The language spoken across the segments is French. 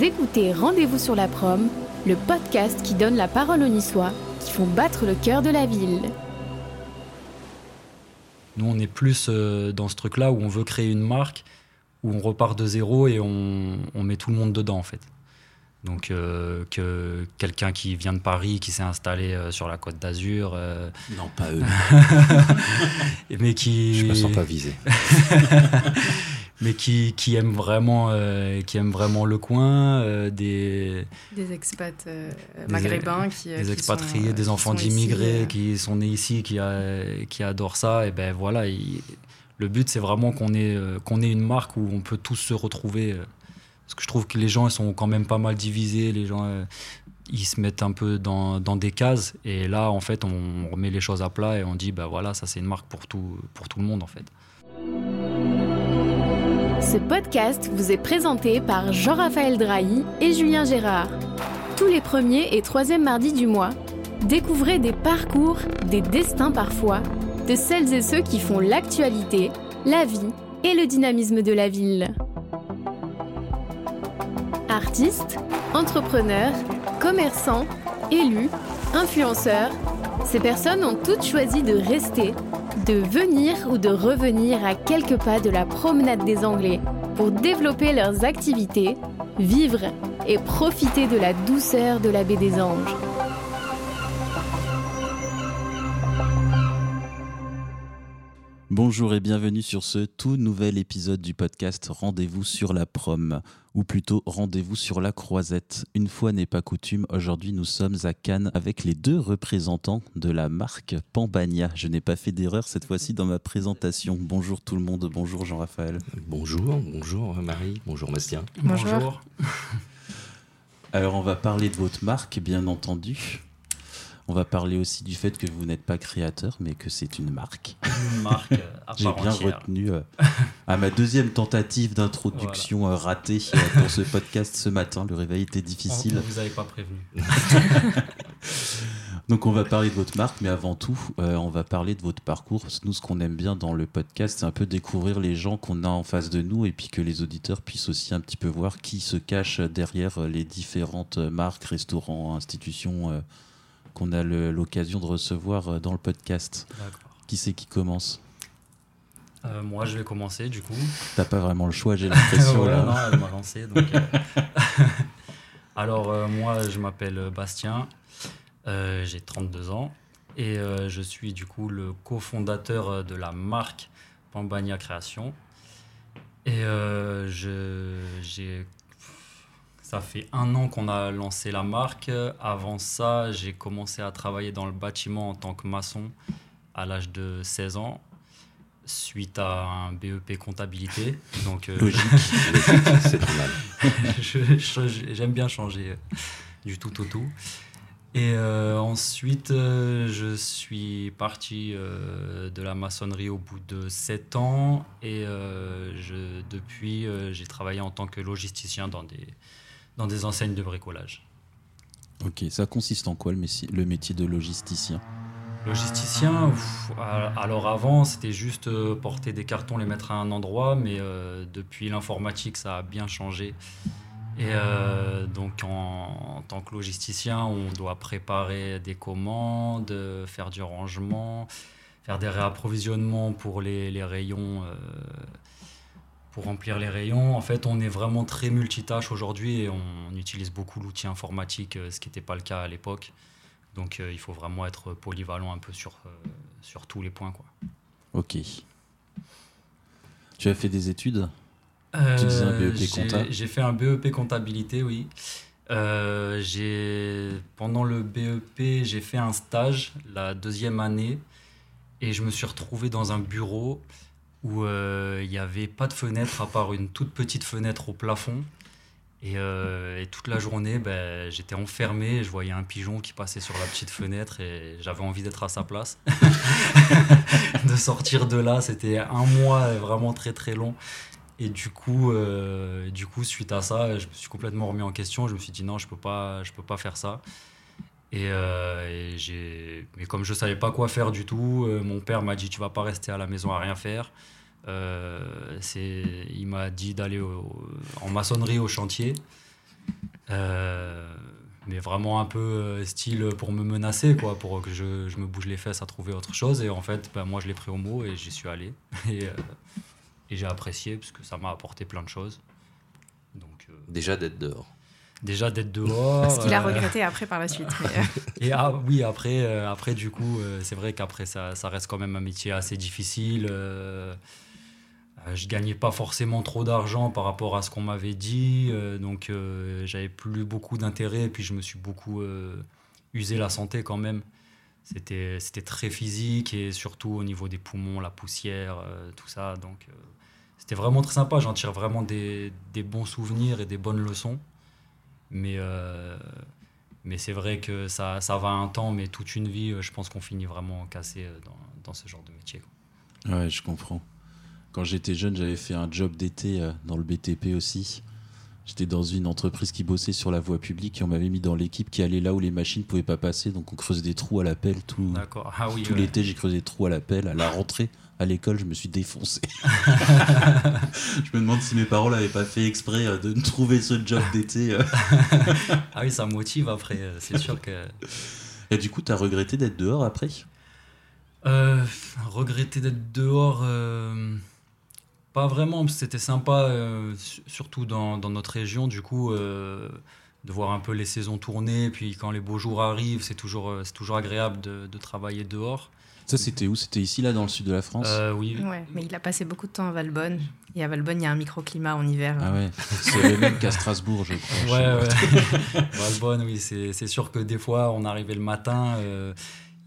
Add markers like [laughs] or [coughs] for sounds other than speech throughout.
Vous écoutez Rendez-vous sur la prom, le podcast qui donne la parole aux Niçois qui font battre le cœur de la ville. Nous, on est plus euh, dans ce truc-là où on veut créer une marque, où on repart de zéro et on, on met tout le monde dedans, en fait. Donc, euh, que quelqu'un qui vient de Paris, qui s'est installé euh, sur la côte d'Azur. euh, [laughs] Non, pas eux. [laughs] mais qui. Je me sens pas visé. [laughs] mais qui, qui aime vraiment, euh, qui aime vraiment le coin, euh, des, Des expats euh, Des- maghrébins qui. des qui expatriés, sont, euh, des enfants d'immigrés qui sont nés ici, qui, a- qui adorent ça. Et ben voilà, il- le but c'est vraiment qu'on ait, qu'on ait une marque où on peut tous se retrouver. parce que je trouve que les gens ils sont quand même pas mal divisés, les gens ils se mettent un peu dans, dans des cases. Et là, en fait, on remet les choses à plat et on dit, ben voilà, ça c'est une marque pour tout, pour tout le monde en fait. Ce podcast vous est présenté par Jean-Raphaël Drahi et Julien Gérard. Tous les premiers et troisièmes mardis du mois, découvrez des parcours, des destins parfois, de celles et ceux qui font l'actualité, la vie et le dynamisme de la ville. Artistes, entrepreneurs, commerçants, élus, influenceurs, ces personnes ont toutes choisi de rester, de venir ou de revenir à quelques pas de la promenade des Anglais pour développer leurs activités, vivre et profiter de la douceur de la baie des Anges. Bonjour et bienvenue sur ce tout nouvel épisode du podcast Rendez-vous sur la prom, ou plutôt Rendez-vous sur la croisette. Une fois n'est pas coutume, aujourd'hui nous sommes à Cannes avec les deux représentants de la marque Pambagna. Je n'ai pas fait d'erreur cette fois-ci dans ma présentation. Bonjour tout le monde, bonjour Jean-Raphaël. Bonjour, bonjour Marie, bonjour Bastien. Bonjour. Alors on va parler de votre marque, bien entendu. On va parler aussi du fait que vous n'êtes pas créateur, mais que c'est une marque. Une marque à J'ai bien entière. retenu euh, à ma deuxième tentative d'introduction euh, ratée euh, pour ce podcast ce matin. Le réveil était difficile. on vous avez pas prévenu. [laughs] Donc on va parler de votre marque, mais avant tout, euh, on va parler de votre parcours. Nous, ce qu'on aime bien dans le podcast, c'est un peu découvrir les gens qu'on a en face de nous et puis que les auditeurs puissent aussi un petit peu voir qui se cache derrière euh, les différentes euh, marques, restaurants, institutions euh, qu'on a l'occasion de recevoir euh, dans le podcast. Qui c'est qui commence? Euh, moi, je vais commencer du coup. T'as pas vraiment le choix, j'ai [laughs] l'impression. Ouais, là. non, elle m'a lancé. donc, euh. [laughs] Alors, euh, moi, je m'appelle Bastien, j'ai 32 ans et je suis du coup le cofondateur de la marque Pambania Création. Et je, j'ai, ça fait un an qu'on a lancé la marque. Avant ça, j'ai commencé à travailler dans le bâtiment en tant que maçon à l'âge de 16 ans suite à un BEP comptabilité. Donc, euh, Logique. [laughs] C'est normal. [laughs] j'aime bien changer euh, du tout au tout. Et euh, ensuite, euh, je suis parti de la maçonnerie au bout de 7 ans. Et je, depuis, j'ai travaillé en tant que logisticien dans des, dans des enseignes de bricolage. Ok, ça consiste en quoi le métier, le métier de logisticien? Logisticien, ouf, alors avant, c'était juste euh, porter des cartons, les mettre à un endroit, mais euh, depuis l'informatique, ça a bien changé. Et euh, donc, en, en tant que logisticien, on doit préparer des commandes, faire du rangement, faire des réapprovisionnements pour les, les rayons, euh, pour remplir les rayons. En fait, on est vraiment très multitâche aujourd'hui et on utilise beaucoup l'outil informatique, euh, ce qui n'était pas le cas à l'époque. Donc euh, il faut vraiment être polyvalent un peu sur, euh, sur tous les points. Quoi. Ok. Tu as fait des études? Tu disais un BEP j'ai- compta J'ai fait un BEP comptabilité, oui. J'ai- pendant le BEP, j'ai fait un stage la deuxième année et je me suis retrouvé dans un bureau où euh, il n'y avait pas de fenêtre à part une toute petite fenêtre au plafond. Et, euh, et toute la journée, ben, j'étais enfermé, je voyais un pigeon qui passait sur la petite fenêtre et j'avais envie d'être à sa place. [laughs] de sortir de là, c'était un mois vraiment très très long. Et du coup, euh, du coup, suite à ça, je me suis complètement remis en question. Je me suis dit non, je peux peux pas faire ça. Et, euh, mais comme je savais pas quoi faire du tout, euh, mon père m'a dit tu vas pas rester à la maison à rien faire. Euh, il m'a dit d'aller en maçonnerie au chantier. Mais vraiment un peu style pour me menacer, quoi, pour que je, je me bouge les fesses à trouver autre chose. Et en fait, bah, moi, je l'ai pris au mot et j'y suis allé. [laughs] Et, et j'ai apprécié parce que ça m'a apporté plein de choses. Donc, Déjà d'être dehors. Déjà d'être dehors. Ce qu'il a euh, regretté après par la suite. mais, euh, [laughs] Et ah, oui, après, euh, après du coup, c'est vrai qu'après, ça, ça reste quand même un métier assez difficile. je gagnais pas forcément trop d'argent par rapport à ce qu'on m'avait dit, donc j'avais plus beaucoup d'intérêt, et puis je me suis beaucoup usé la santé quand même. C'était c'était très physique, et surtout au niveau des poumons, la poussière, tout ça. Donc c'était vraiment très sympa, j'en tire vraiment des, des bons souvenirs et des bonnes leçons. Mais, euh, mais c'est vrai que ça, ça va un temps, mais toute une vie, euh, je pense qu'on finit vraiment cassé euh, dans, dans ce genre de métier. quoi. Ouais, je comprends. Quand j'étais jeune, j'avais fait un job d'été dans le BTP aussi. J'étais dans une entreprise qui bossait sur la voie publique et on m'avait mis dans l'équipe qui allait là où les machines pouvaient pas passer. Donc on creusait des trous à la pelle tout. Ah oui, tout ouais. l'été. J'ai creusé des trous à la pelle. À la rentrée à l'école, je me suis défoncé. [laughs] je me demande si mes parents l'avaient pas fait exprès euh, de me trouver ce job d'été. euh. [laughs] Ah oui, ça motive après. euh, C'est sûr que. Et du coup, t'as regretté d'être dehors après? Euh, regretter d'être dehors, euh, pas vraiment, parce que c'était sympa, euh, su- surtout dans, dans notre région, du coup, euh, de voir un peu les saisons tourner, puis quand les beaux jours arrivent, c'est toujours, euh, c'est toujours agréable de, de travailler dehors. Ça, c'était où? C'était ici, là, dans le sud de la France? Euh, oui, ouais, mais il a passé beaucoup de temps à Valbonne. Et à Valbonne, il y a un microclimat en hiver. Ah ouais, c'est le même qu'à Strasbourg, je crois. Ouais, ouais. [laughs] Valbonne, oui, c'est c'est sûr que des fois, on arrivait le matin, euh,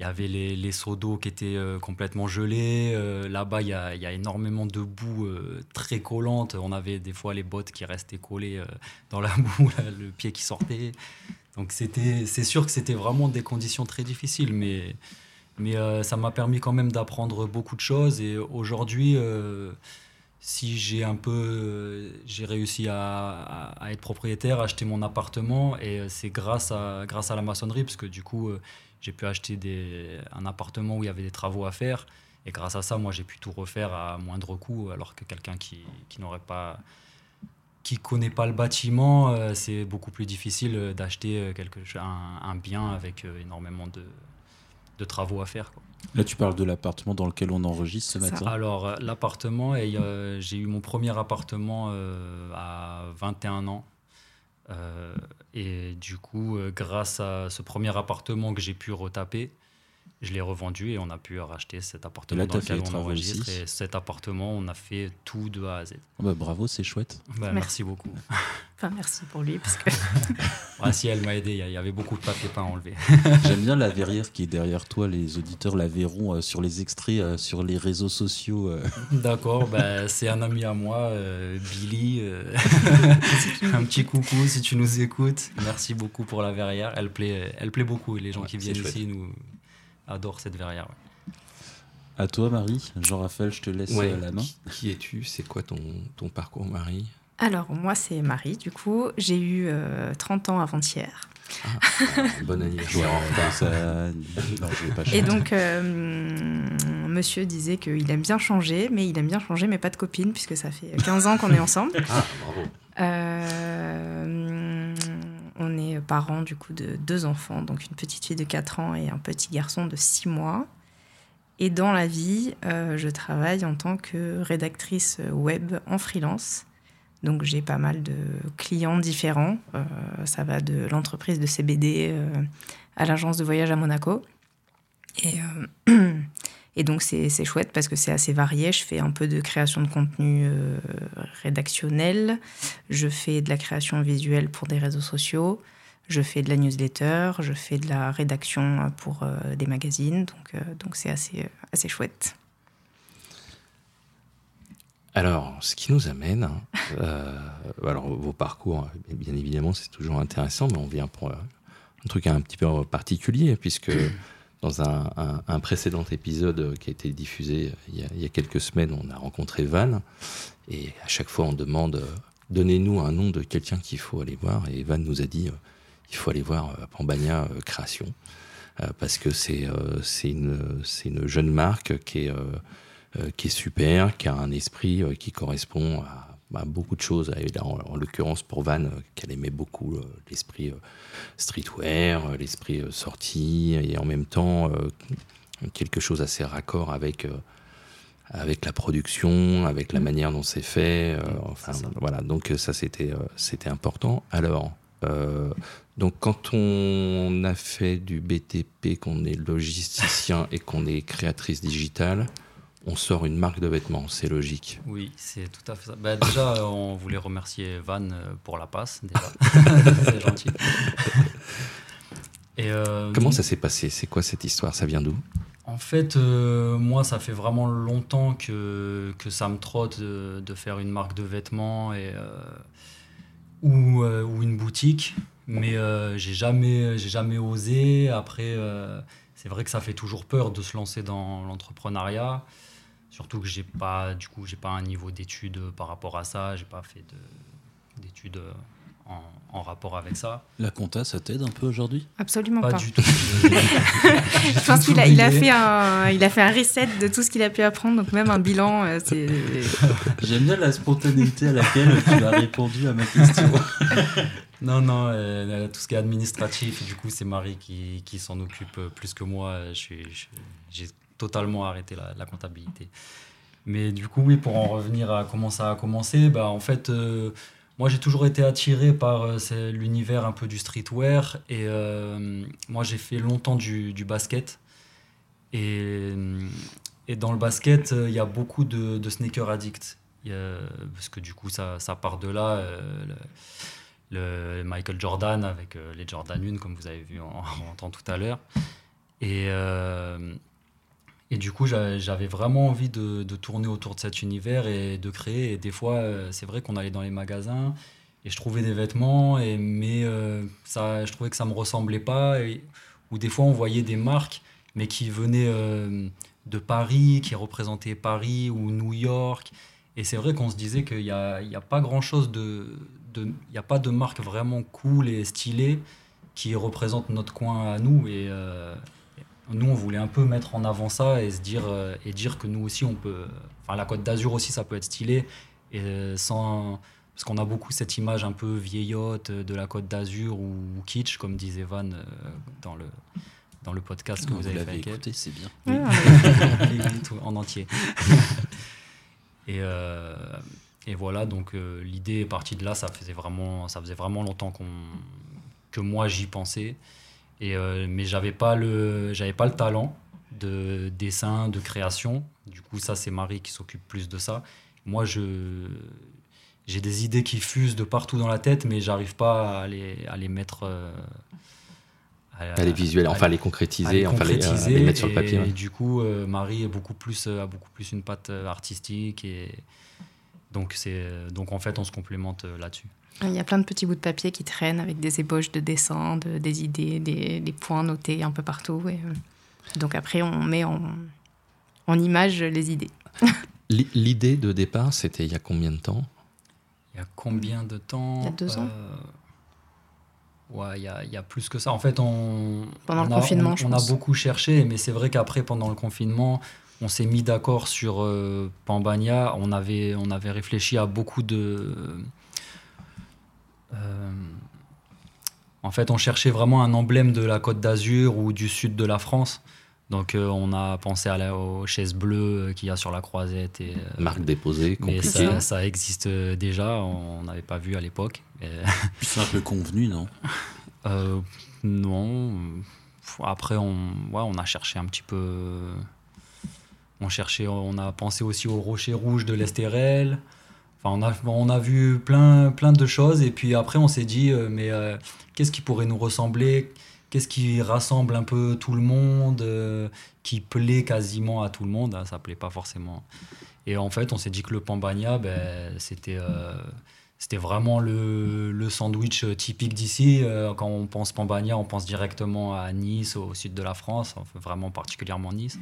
il y avait les, les seaux d'eau qui étaient euh, complètement gelés. euh, Là-bas, il y a, y a énormément de boue euh, très collante. On avait des fois les bottes qui restaient collées dans la [laughs] boue, le pied qui sortait. Donc, c'est sûr que c'était vraiment des conditions très difficiles, mais, mais ça m'a permis quand même d'apprendre beaucoup de choses. Et aujourd'hui, si j'ai un peu, j'ai réussi à, à- être propriétaire, à acheter mon appartement, et c'est grâce à, grâce à la maçonnerie, parce que du coup, j'ai pu acheter des, un appartement où il y avait des travaux à faire, et grâce à ça, moi, j'ai pu tout refaire à moindre coût, alors que quelqu'un qui, qui n'aurait pas, qui connaît pas le bâtiment, euh, c'est beaucoup plus difficile d'acheter euh, quelque, un, un bien avec euh, énormément de, de travaux à faire. quoi. Là, tu parles de l'appartement dans lequel on enregistre ce ça. matin. Alors, l'appartement, et, euh, j'ai eu mon premier appartement euh, à 21 ans. Euh, et du coup, euh, grâce à ce premier appartement que j'ai pu retaper, je l'ai revendu et on a pu racheter cet appartement là, dans t'as fait lequel on enregistre. aussi. Et cet appartement, on a fait tout de A à Z. Ah bah, bravo, c'est chouette. Bah, Merci. merci beaucoup. [laughs] Enfin, merci pour lui, parce que [laughs] Ah, si elle m'a aidé, il y avait beaucoup de papier peint à enlever. [laughs] J'aime bien la verrière qui est derrière toi. Les auditeurs la verront euh, sur les extraits euh, sur les réseaux sociaux. euh. D'accord, bah, c'est un ami à moi, euh, Billy. euh, un petit coucou si tu nous écoutes. Merci beaucoup pour la verrière. Elle plaît, elle plaît beaucoup et les gens Ouais, qui viennent ici nous adorent cette verrière. ouais. À toi, Marie. Jean-Raphaël, je te laisse Ouais, euh, la main. Qui, qui es-tu? C'est quoi ton, ton parcours, Marie? Alors, moi, c'est Marie, du coup. J'ai eu euh, 30 ans avant-hier. Ah, Bon anniversaire en retard. [laughs] Ça- Non, je vais pas chanter. Et donc, euh, monsieur disait qu'il aime bien changer, mais il aime bien changer, mais pas de copine, puisque ça fait 15 ans qu'on est ensemble. Ah, bravo. Euh, on est parents, de deux enfants, donc une petite fille de 4 ans et un petit garçon de 6 mois. Et dans la vie, euh, je travaille en tant que rédactrice web en freelance. Donc j'ai pas mal de clients différents. Euh, ça va de l'entreprise de CBD euh, à l'agence de voyage à Monaco. Et, [clears throat] et donc c'est chouette parce que c'est assez varié. Je fais un peu de création de contenu euh, rédactionnel. Je fais de la création visuelle pour des réseaux sociaux. Je fais de la newsletter. Je fais de la rédaction pour euh, des magazines. Donc euh, donc c'est assez, assez chouette. Alors, ce qui nous amène, hein, euh, alors vos parcours, bien évidemment, c'est toujours intéressant, mais on vient pour euh, un truc un petit peu particulier, puisque dans un, précédent épisode qui a été diffusé il y a, il y a quelques semaines, on a rencontré Van, et à chaque fois on demande, euh, donnez-nous un nom de quelqu'un qu'il faut aller voir, et Van nous a dit, euh, il faut aller voir euh, euh, Création, euh, parce que c'est euh, une, une jeune marque qui est... euh, euh, qui est super, qui a un esprit euh, qui correspond à bah, beaucoup de choses. Là, en, l'occurrence, pour Van, qu'elle aimait beaucoup l'esprit streetwear, l'esprit sortie, et en même temps, quelque chose assez raccord avec avec la production, avec la mm. manière dont c'est fait. enfin, voilà. Donc ça, c'était c'était important. Alors, donc quand on a fait du BTP, qu'on est logisticien et qu'on est créatrice digitale, on sort une marque de vêtements, c'est logique. Oui, c'est tout à fait ça. Bah, déjà, on voulait remercier Van euh, pour la passe, [laughs] c'est gentil. Et euh, Comment ça s'est passé? C'est quoi cette histoire? Ça vient d'où? En fait, euh, moi, ça fait vraiment longtemps que, que ça me trotte de, faire une marque de vêtements et, ou, ou, une boutique mais euh, j'ai jamais, jamais osé. Après, euh, c'est vrai que ça fait toujours peur de se lancer dans l'entrepreneuriat, surtout que j'ai pas, du coup, j'ai pas un niveau d'études par rapport à ça. J'ai pas fait d'études en, en, rapport avec ça. La compta, ça t'aide un peu aujourd'hui? Absolument pas. Pas du tout. [laughs] Je pense qu'il a, il a, fait un, il a fait un reset de tout ce qu'il a pu apprendre, donc même un bilan. Euh, c'est... [laughs] J'aime bien la spontanéité à laquelle tu as répondu à ma question. [laughs] Non, non, euh, tout ce qui est administratif, du coup, c'est Marie qui, qui s'en occupe plus que moi. J'ai totalement arrêté la, comptabilité. Mais du coup, oui, pour en revenir à comment ça a commencé, bah, en fait, euh, moi, j'ai toujours été attiré par euh, l'univers un peu du streetwear. Et moi, j'ai fait longtemps du, basket. Et, et, dans le basket, il y a beaucoup de, de sneakers addicts. parce que du coup, ça, ça part de là le Michael Jordan avec euh, les Jordan 1, comme vous avez vu en, [laughs] rentrant tout à l'heure. Et, euh, et du coup, j'avais vraiment envie de, tourner autour de cet univers et de créer. Et des fois, euh, c'est vrai qu'on allait dans les magasins et je trouvais des vêtements, mais ça, je trouvais que ça ne me ressemblait pas. Ou des fois, on voyait des marques, mais qui venaient de Paris, qui représentaient Paris ou New York. Et c'est vrai qu'on se disait qu'il n'y a, a, pas grand-chose de, il n'y a pas de marque vraiment cool et stylée qui représente notre coin à nous. Et euh, nous, on voulait un peu mettre en avant ça et se dire, euh, et dire que nous aussi, on peut. Enfin, la Côte d'Azur aussi, ça peut être stylé. Et euh, sans. Parce qu'on a beaucoup cette image un peu vieillotte de la Côte d'Azur ou, kitsch, comme disait Van dans le, dans le podcast que vous, avez fait écouté, c'est bien. [laughs] en entier. [laughs] et, et voilà, donc euh, l'idée est partie de là. Ça faisait vraiment, ça faisait vraiment longtemps qu'on, que moi j'y pensais. Et, euh, mais j'avais pas le, j'avais pas le talent de dessin, de création. Du coup, ça c'est Marie qui s'occupe plus de ça. Moi, je, j'ai des idées qui fusent de partout dans la tête, mais j'arrive pas à les, à les mettre. Euh, à, les visualiser, enfin les concrétiser, enfin les, mettre sur le papier. Et, du coup, Marie est beaucoup plus, a beaucoup plus une patte artistique et donc, donc en fait, on se complémente euh, là-dessus. Il y a plein de petits bouts de papier qui traînent avec des ébauches de dessins, de, des idées, des, des, points notés un peu partout. Et, euh, donc après, on met en, en image les idées. [laughs] L'idée de départ, c'était il y a combien de temps? Il y a combien de temps? Il y a deux ans. Euh, ouais, il y, a, il y, a, plus que ça. En fait, on, pendant le confinement, on, on a beaucoup cherché, mais c'est vrai qu'après, pendant le confinement, on s'est mis d'accord sur euh, Pambania. On avait, on avait réfléchi à beaucoup de. Euh, en fait, on cherchait vraiment un emblème de la Côte d'Azur ou du sud de la France. Donc, euh, on a pensé à la, aux chaises bleues qu'il y a sur la croisette. Et, Marque déposée, Mais ça, ça, existe déjà, on n'avait pas vu à l'époque. C'est un peu convenu, non? Non. Après, on, ouais, on a cherché un petit peu on cherchait, on a pensé aussi au rocher rouge de l'Estérel. Enfin, on a, on a vu plein, plein de choses et puis après on s'est dit, euh, mais euh, qu'est-ce qui pourrait nous ressembler? Qu'est-ce qui rassemble un peu tout le monde, euh, qui plaît quasiment à tout le monde? Hein, Ça plaît pas forcément. Et en fait, on s'est dit que le pambagna, ben, c'était c'était vraiment le, le, sandwich typique d'ici. quand on pense pambagna, on pense directement à Nice, au sud de la France, vraiment particulièrement Nice.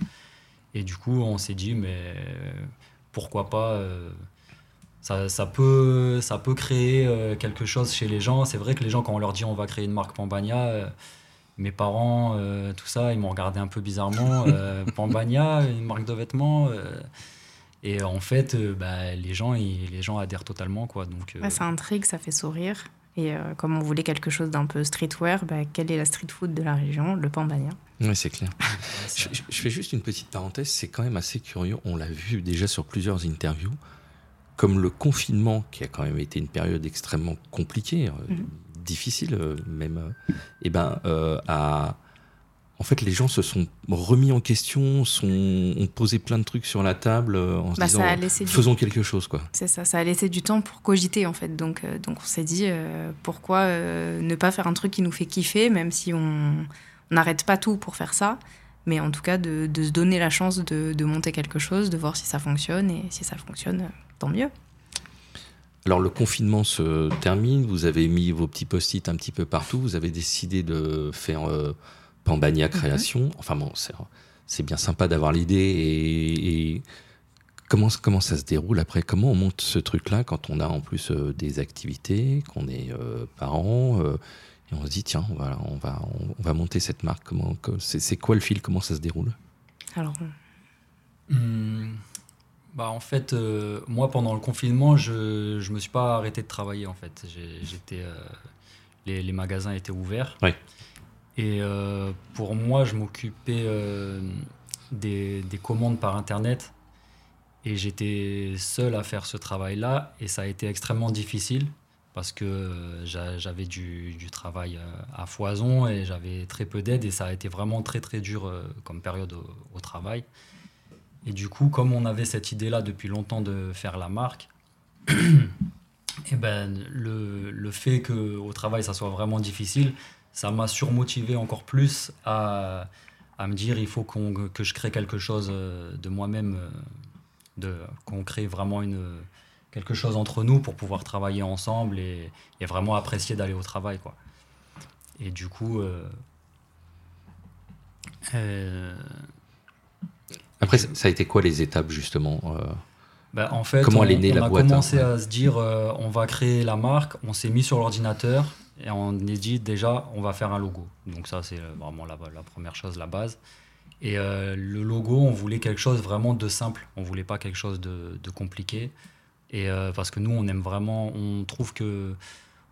Et du coup, on s'est dit, mais pourquoi pas ça, ça, peut, ça peut créer euh, quelque chose chez les gens. C'est vrai que les gens, quand on leur dit on va créer une marque Pambagna, euh, mes parents, tout ça, ils m'ont regardé un peu bizarrement. [laughs] Pambagna, une marque de vêtements. Et en fait, euh, bah, les, gens, les gens adhèrent totalement. Quoi, donc, euh, ça intrigue, ça fait sourire. Et euh, comme on voulait quelque chose d'un peu streetwear, bah, quelle est la street food de la région? Le pambagna. Oui, c'est clair. [laughs] je, fais juste une petite parenthèse, c'est quand même assez curieux. On l'a vu déjà sur plusieurs interviews. Comme le confinement, qui a quand même été une période extrêmement compliquée, mhm. difficile même, et eh ben, a en fait, les gens se sont remis en question, sont, ont posé plein de trucs sur la table euh, en se bah, disant faisons quelque chose. quoi. C'est ça, ça a laissé du temps pour cogiter en fait. Donc, euh, donc on s'est dit euh, pourquoi ne pas faire un truc qui nous fait kiffer, même si on n'arrête pas tout pour faire ça. Mais en tout cas, de, se donner la chance de, de, monter quelque chose, de voir si ça fonctionne. Et si ça fonctionne, tant mieux. Alors le confinement se termine, vous avez mis vos petits post-it un petit peu partout, vous avez décidé de faire Pambania mhm. Création. Enfin bon, c'est bien sympa d'avoir l'idée et, comment, comment ça se déroule après? Comment on monte ce truc-là quand on a en plus euh, des activités, qu'on est euh, parents euh, et on se dit tiens, on va, on va, on va monter cette marque? Comment, c'est, quoi le fil? Comment ça se déroule? Alors. Hmm, bah en fait, moi pendant le confinement, je ne me suis pas arrêté de travailler en fait. j'étais, les, les, magasins étaient ouverts. Oui. Et euh, pour moi, je m'occupais euh, des, commandes par Internet. Et j'étais seul à faire ce travail-là. Et ça a été extrêmement difficile parce que euh, j'avais du, travail à foison et j'avais très peu d'aide. Et ça a été vraiment très très dur comme période au, travail. Et du coup, comme on avait cette idée-là depuis longtemps de faire la marque, et [clears throat] ben, le, le fait qu'au travail ça soit vraiment difficile, ça m'a surmotivé encore plus à, à, me dire il faut qu'on que je crée quelque chose euh, de moi-même, euh, qu'on crée vraiment une, quelque chose entre nous pour pouvoir travailler ensemble et, et vraiment apprécier d'aller au travail. Quoi. Et du coup... Euh, Après, ça a été quoi les étapes justement ben, en fait, Comment on, elle est née, on a commencé à se dire on va créer la marque, on s'est mis sur l'ordinateur, et on est dit déjà, on va faire un logo. Donc ça, c'est vraiment la, première chose, la base. Et euh, le logo, on voulait quelque chose vraiment de simple. On voulait pas quelque chose de, compliqué. Et euh, parce que nous, on aime vraiment, on trouve que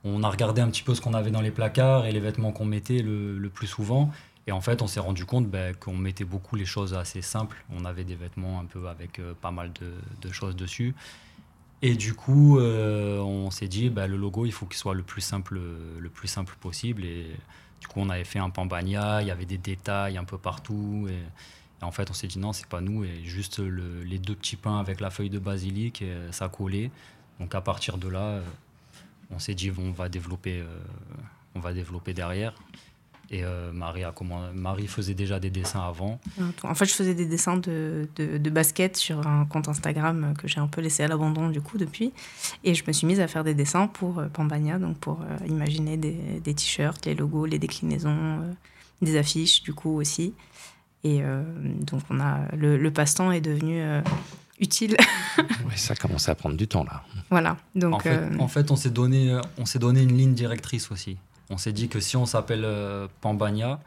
on a regardé un petit peu ce qu'on avait dans les placards et les vêtements qu'on mettait le, plus souvent. Et en fait, on s'est rendu compte ben, qu'on mettait beaucoup les choses assez simples. On avait des vêtements un peu avec euh, pas mal de, choses dessus. Et du coup, euh, on s'est dit, bah, le logo, il faut qu'il soit le plus simple, le plus simple possible. Et du coup, on avait fait un pambagna, il y avait des détails un peu partout. Et, en fait, on s'est dit, non, c'est pas nous. Et juste les deux petits pains avec la feuille de basilic, et ça collait. Donc à partir de là, euh, on s'est dit, on va développer, euh, on va développer derrière. Et euh, Marie, a Marie faisait déjà des dessins avant. En fait, je faisais des dessins de, de, basket sur un compte Instagram que j'ai un peu laissé à l'abandon du coup depuis. Et je me suis mise à faire des dessins pour euh, Pambania, donc pour euh, imaginer des, des t-shirts, les logos, les déclinaisons, des affiches du coup aussi. Et donc on a le, passe-temps est devenu utile. [laughs] oui, ça commence à prendre du temps là. Voilà. Donc en fait, en fait on s'est donné on s'est donné une ligne directrice aussi. On s'est dit que si on s'appelle euh, Pambania,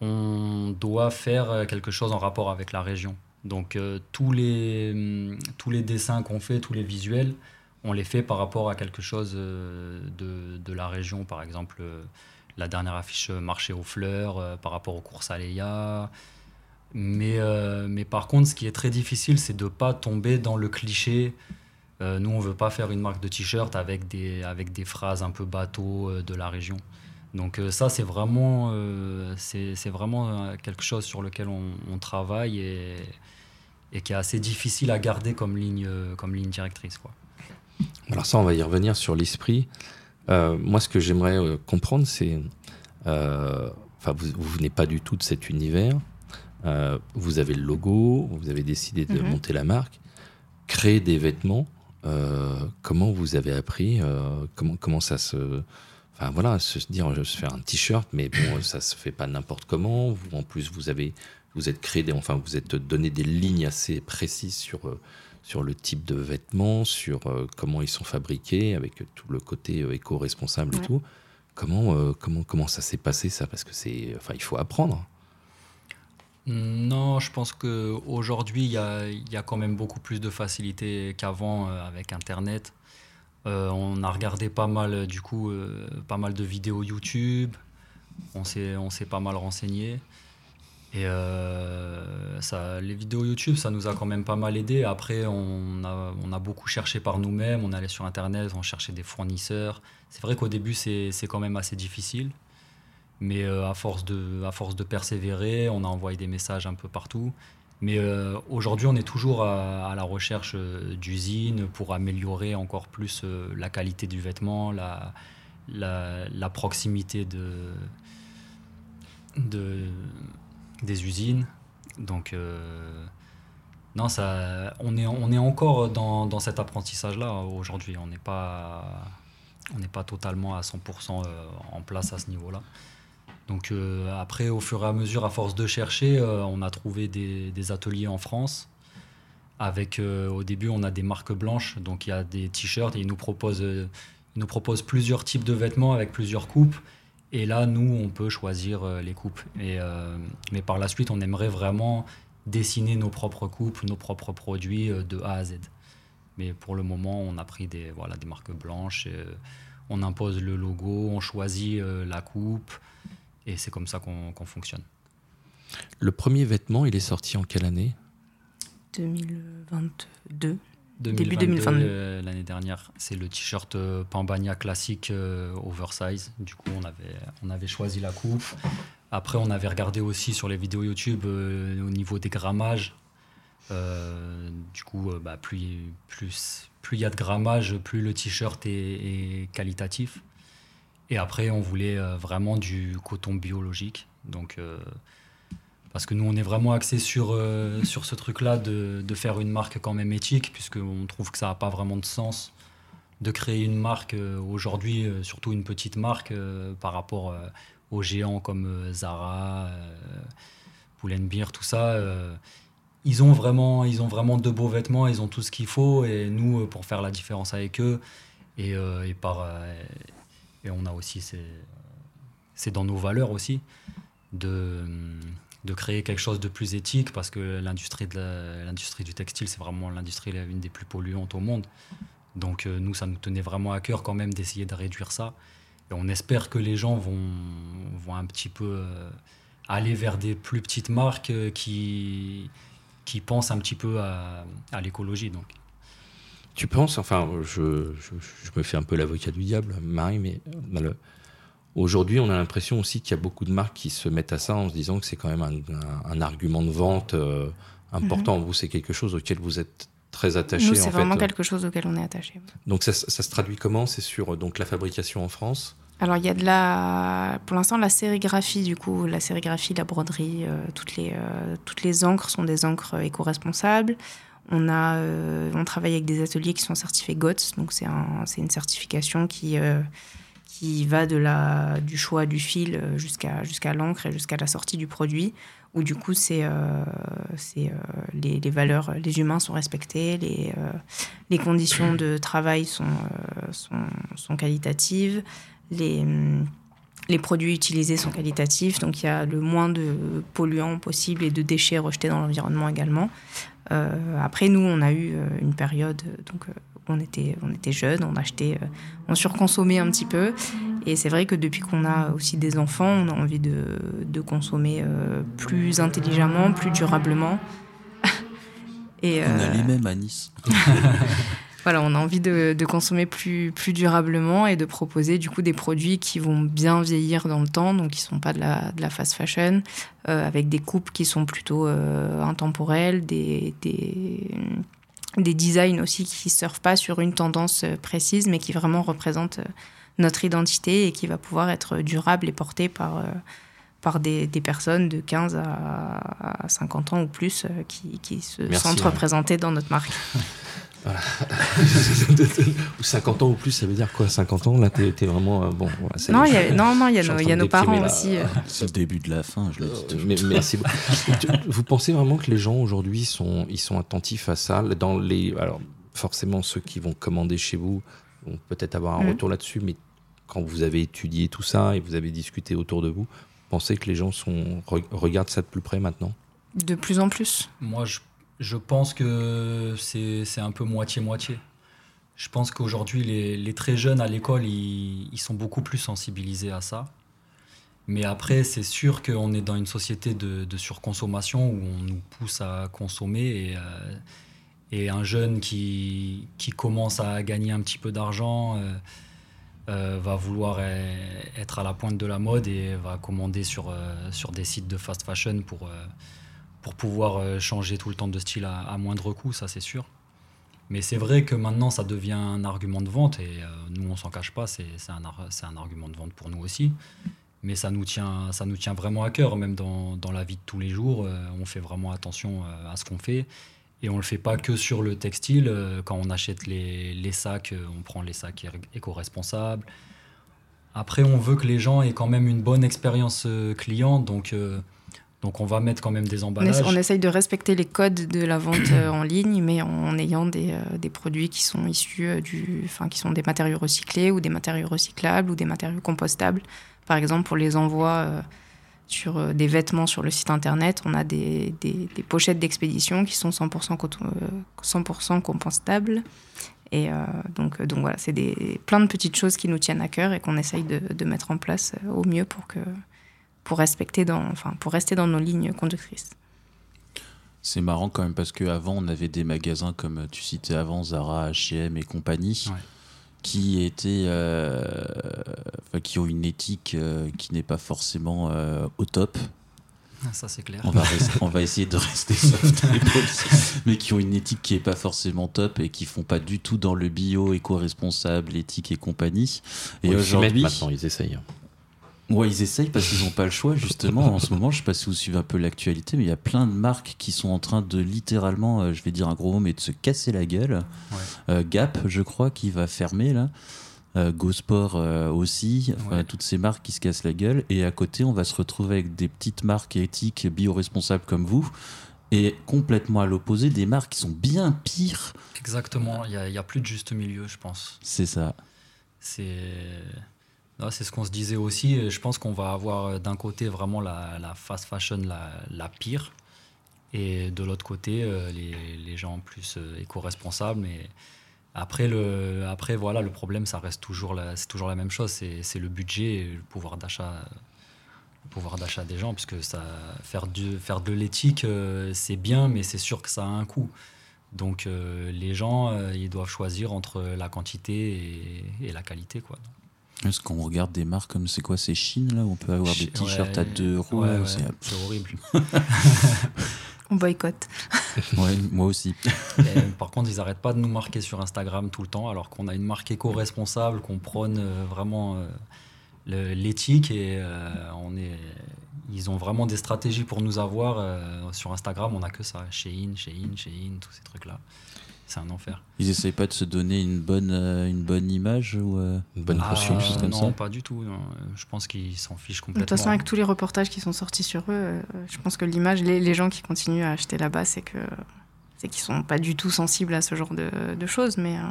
on doit faire euh, quelque chose en rapport avec la région. Donc euh, tous, les, hum, tous les dessins qu'on fait, tous les visuels, on les fait par rapport à quelque chose de, la région. Par exemple, la dernière affiche marché aux fleurs, par rapport aux courses à. Mais, mais par contre, ce qui est très difficile, c'est de ne pas tomber dans le cliché euh, nous, on veut pas faire une marque de t-shirt avec des, avec des phrases un peu bateau euh, de la région. Donc euh, ça, c'est vraiment, c'est vraiment quelque chose sur lequel on, travaille et, et, qui est assez difficile à garder comme ligne, comme ligne directrice. Quoi. Alors ça, on va y revenir sur l'esprit. moi, ce que j'aimerais comprendre, c'est, enfin, vous, vous venez pas du tout de cet univers. vous avez le logo, vous avez décidé de mhm. monter la marque, créer des vêtements. Euh, comment vous avez appris euh, comment, comment ça se. Enfin voilà, se dire je vais faire un t-shirt, mais bon, [coughs] ça se fait pas n'importe comment. Vous, en plus, vous avez, vous êtes créé, des, enfin, vous êtes donné des lignes assez précises sur euh, sur le type de vêtements, sur comment ils sont fabriqués, avec tout le côté éco-responsable et tout. Comment, comment, comment ça s'est passé ça? Parce que c'est, enfin, il faut apprendre. Non, je pense qu'aujourd'hui, il y a, quand même beaucoup plus de facilité qu'avant euh, avec Internet. Euh, on a regardé pas mal, du coup, euh, pas mal de vidéos YouTube. On s'est, on s'est pas mal renseigné. Et ça, les vidéos YouTube, ça nous a quand même pas mal aidé. Après, on a, on a beaucoup cherché par nous-mêmes. On allait sur Internet, on cherchait des fournisseurs. C'est vrai qu'au début, c'est, c'est quand même assez difficile. Mais euh, à, force de, à force de persévérer, on a envoyé des messages un peu partout. Mais euh, aujourd'hui, on est toujours à, la recherche euh, d'usines pour améliorer encore plus la qualité du vêtement, la, la, proximité de, de, des usines. Donc, non, ça, on, est, on est encore dans, dans cet apprentissage-là aujourd'hui. On n'est pas, on n'est pas totalement à 100% en place à ce niveau-là. Donc euh, après, au fur et à mesure, à force de chercher, euh, on a trouvé des, ateliers en France. Avec, euh, au début, on a des marques blanches, donc il y a des t-shirts et ils nous proposent, plusieurs types de vêtements avec plusieurs coupes. Et là, nous, on peut choisir les coupes. Mais par la suite, on aimerait vraiment dessiner nos propres coupes, nos propres produits de A à Z. Mais pour le moment, on a pris des, des marques blanches. on impose le logo, on choisit la coupe. Et c'est comme ça qu'on fonctionne. Le premier vêtement, il est sorti en quelle année? 2022. Début 2022. Euh, l'année dernière, c'est le t-shirt euh, Pambania classique euh, oversize. Du coup, on avait, on avait choisi la coupe. Après, on avait regardé aussi sur les vidéos YouTube au niveau des grammages. du coup, bah, plus, plus, plus il y a de grammage, plus le t-shirt est, qualitatif. Et après, on voulait euh, vraiment du coton biologique. Donc, euh, parce que nous, on est vraiment axé sur, euh, [laughs] sur ce truc-là de, de, faire une marque quand même éthique, puisqu'on trouve que ça n'a pas vraiment de sens de créer une marque aujourd'hui, surtout une petite marque, par rapport aux géants comme Zara, Pull&Bear, tout ça. ils, ont vraiment, ils ont vraiment de beaux vêtements, ils ont tout ce qu'il faut, et nous, pour faire la différence avec eux, et, et par et on a aussi, c'est dans nos valeurs aussi, de, de créer quelque chose de plus éthique parce que l'industrie du textile, c'est vraiment l'industrie l'une des plus polluantes au monde. Donc euh, nous, ça nous tenait vraiment à cœur quand même d'essayer de réduire ça. Et on espère que les gens vont, vont un petit peu euh, aller vers des plus petites marques euh, qui, qui pensent un petit peu à, à l'écologie. Donc. Tu penses, enfin, je, je, me fais un peu l'avocat du diable, Marie, mais aujourd'hui, on a l'impression aussi qu'il y a beaucoup de marques qui se mettent à ça en se disant que c'est quand même un, un, argument de vente euh, important. Mhm. Vous, c'est quelque chose auquel vous êtes très attaché. C'est vraiment quelque chose auquel on est attaché. Donc, ça, ça se traduit comment? C'est sur donc la fabrication en France? Alors il y a de la, pour l'instant la sérigraphie du coup, la sérigraphie, la broderie, euh, toutes les euh, toutes les encres sont des encres éco-responsables. On, a, euh, on travaille avec des ateliers qui sont certifiés GOTS, donc c'est un, une certification qui, euh, qui va de la, du choix du fil euh, jusqu'à jusqu'à l'encre et jusqu'à la sortie du produit, où du coup c'est les, valeurs, les humains sont respectés, les, les conditions de travail sont, sont, sont qualitatives, les les produits utilisés sont qualitatifs, donc il y a le moins de polluants possible et de déchets rejetés dans l'environnement également. Euh, après, nous, on a eu euh, une période, donc euh, on était, on était jeunes, on achetait, on surconsommait un petit peu. Et c'est vrai que depuis qu'on a aussi des enfants, on a envie de, de consommer plus intelligemment, plus durablement. [laughs] Et, on a les mêmes à Nice. [laughs] voilà, on a envie de, consommer plus, plus durablement et de proposer du coup des produits qui vont bien vieillir dans le temps, donc qui ne sont pas de la, de la fast fashion, euh, avec des coupes qui sont plutôt euh, intemporelles, des, des, des, designs aussi qui ne surfent pas sur une tendance euh, précise, mais qui vraiment représentent notre identité et qui va pouvoir être durable et porté par par des, des, personnes de 15 à, 50 ans ou plus qui, qui se sentent représentées dans notre marque. [laughs] Voilà. [laughs] 50 ans ou plus, ça veut dire quoi 50 ans, là, t'es es vraiment. Euh, bon, non, y a, non, non, il y a, nos, y a nos parents aussi. Euh. C'est le début de la fin, je le dis Mais, merci Vous pensez vraiment que les gens aujourd'hui sont, ils sont attentifs à ça? Dans les, Alors, forcément, ceux qui vont commander chez vous vont peut-être avoir un mm. retour là-dessus, mais quand vous avez étudié tout ça et vous avez discuté autour de vous, pensez que les gens sont, regardent ça de plus près maintenant? De plus en plus. Moi, je, je pense que c'est un peu moitié-moitié. Je pense qu'aujourd'hui, les, les très jeunes à l'école, ils, ils sont beaucoup plus sensibilisés à ça. Mais après, c'est sûr qu'on est dans une société de, de surconsommation où on nous pousse à consommer et, euh, et un jeune qui, qui commence à gagner un petit peu d'argent euh, euh, va vouloir euh, être à la pointe de la mode et va commander sur, sur des sites de fast fashion pour, pour pouvoir euh, changer tout le temps de style à, moindre coût, ça c'est sûr. Mais c'est vrai que maintenant ça devient un argument de vente et euh, nous on s'en cache pas, c'est un, argument de vente pour nous aussi. Mais ça nous tient, ça nous tient vraiment à cœur, même dans, la vie de tous les jours. euh, on fait vraiment attention à ce qu'on fait. Et on le fait pas que sur le textile. Quand on achète les, sacs, on prend les sacs éco-responsables. Après, on veut que les gens aient quand même une bonne expérience client. Donc, donc on va mettre quand même des emballages. on essaye de respecter les codes de la vente [coughs] euh, en ligne, mais en ayant des, euh, des produits qui sont issus euh, du, enfin, qui sont des matériaux recyclés ou des matériaux recyclables ou des matériaux compostables. Par exemple, pour les envois sur des vêtements sur le site internet, on a des, des- des pochettes d'expédition qui sont 100%, coton- euh, 100% compostables. Et euh, donc, donc voilà, c'est plein de petites choses qui nous tiennent à cœur et qu'on essaye de, de mettre en place au mieux pour que pour respecter dans, enfin, pour rester dans nos lignes conductrices. C'est marrant quand même parce qu'avant, on avait des magasins comme tu citais avant, Zara, H&M et compagnie, Ouais. qui étaient, euh, enfin, qui ont une éthique euh, qui n'est pas forcément euh, au top. Ah, Ça, c'est clair. On va, rester- on va essayer de rester soft [laughs] mais qui ont une éthique qui est pas forcément top et qui font pas du tout dans le bio, éco-responsable, éthique et compagnie. Et aujourd'hui, maintenant, ils essayent. Ouais, ils essayent parce qu'ils n'ont pas le choix, justement. En ce moment, je sais pas si vous suivez un peu l'actualité, mais il y a plein de marques qui sont en train de littéralement, euh, je vais dire un gros mot, mais de se casser la gueule. Ouais. Euh, Gap, je crois, qui va fermer là. Euh, Go Sport euh, aussi. Ouais. Toutes ces marques qui se cassent la gueule. Et à côté, on va se retrouver avec des petites marques éthiques, bio-responsables comme vous. Et complètement à l'opposé, des marques qui sont bien pires. Exactement. Il n'y a, plus de juste milieu, je pense. C'est ça. C'est c'est ce qu'on se disait aussi. Je pense qu'on va avoir euh, d'un côté vraiment la, fast fashion la, pire et de l'autre côté euh, les, gens plus euh, éco-responsables. Mais après, le, après voilà, le problème, ça reste toujours la, c'est toujours la même chose. C'est le budget et le pouvoir d'achat. pouvoir d'achat des gens, puisque faire, faire de l'éthique, c'est bien, mais c'est sûr que ça a un coût. Donc les gens, ils doivent choisir entre la quantité et, et la qualité. Quoi. Est-ce qu'on regarde des marques comme c'est quoi C'est Chine là où on peut avoir des Ouais, t-shirts à 2 euros ouais, là, ouais, c'est- horrible. [laughs] On boycotte. [laughs] Ouais, moi aussi. Et, par contre, ils n'arrêtent pas de nous marquer sur Instagram tout le temps, alors qu'on a une marque éco-responsable, qu'on prône euh, vraiment euh, l'éthique et euh, on est, ils ont vraiment des stratégies pour nous avoir. euh, sur Instagram, on n'a que ça. Shein, Shein, Shein, tous ces trucs-là. C'est un enfer. Ils essayent pas de se donner une bonne, euh, une bonne image ou euh, Une bonne Ah, conscience. comme non, ça pas du tout. non. Je pense qu'ils s'en fichent De complètement. toute façon, avec tous les reportages qui sont sortis sur eux, euh, je pense que l'image, les, les gens qui continuent à acheter là-bas, c'est que c'est qu'ils sont pas du tout sensibles à ce genre de, de choses. Mais euh,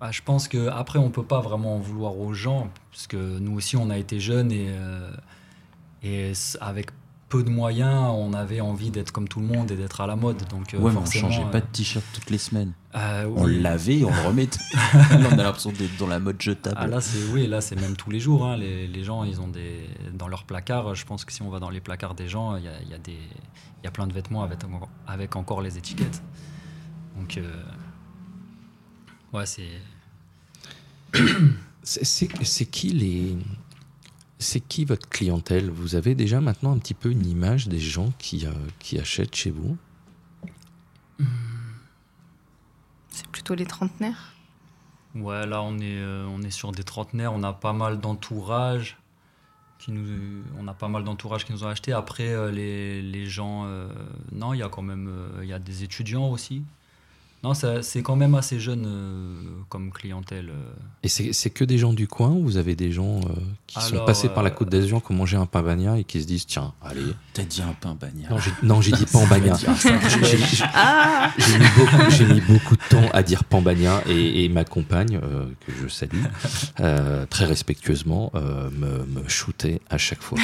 Bah, je pense que après on peut pas vraiment en vouloir aux gens parce que nous aussi on a été jeunes et euh, et avec peu de moyens on avait envie d'être comme tout le monde et d'être à la mode donc euh, Ouais, mais on changeait pas euh, de t-shirt toutes les semaines. euh, On oui. le lavait et on le [laughs] remettait. là, on a l'impression d'être dans la mode jetable. Ah, là c'est oui là c'est même tous les jours hein. les, les gens ils ont des dans leurs placards je pense que si on va dans les placards des gens il y a, y a des il y a plein de vêtements avec, avec encore les étiquettes donc euh, ouais c'est C'est- C'est c'est qui les. C'est qui votre clientèle? Vous avez déjà maintenant un petit peu une image des gens qui, euh, qui achètent chez vous? C'est plutôt les trentenaires? Ouais, là on est, euh, on est sur des trentenaires, on a pas mal d'entourage qui nous, on a pas mal d'entourage qui nous ont acheté. Après euh, les, les gens, euh, non, il y a quand même, euh, il y a des étudiants aussi. Non, ça- c'est quand même assez jeune euh, comme clientèle. euh. Et c'est que des gens du coin ou vous avez des gens euh, qui sont passés par la Côte d'Azur, qui ont mangé un pain bagnat et qui se disent tiens, allez. T'as dit un pain bagnat. Non, j'ai- dit pain bagnat. [laughs] Ah, ça, J'ai- mis, beaucoup- j'ai mis beaucoup de temps à dire Pambagna et, et ma compagne, euh, que je salue, euh, très respectueusement, euh, me, me shootait à chaque fois.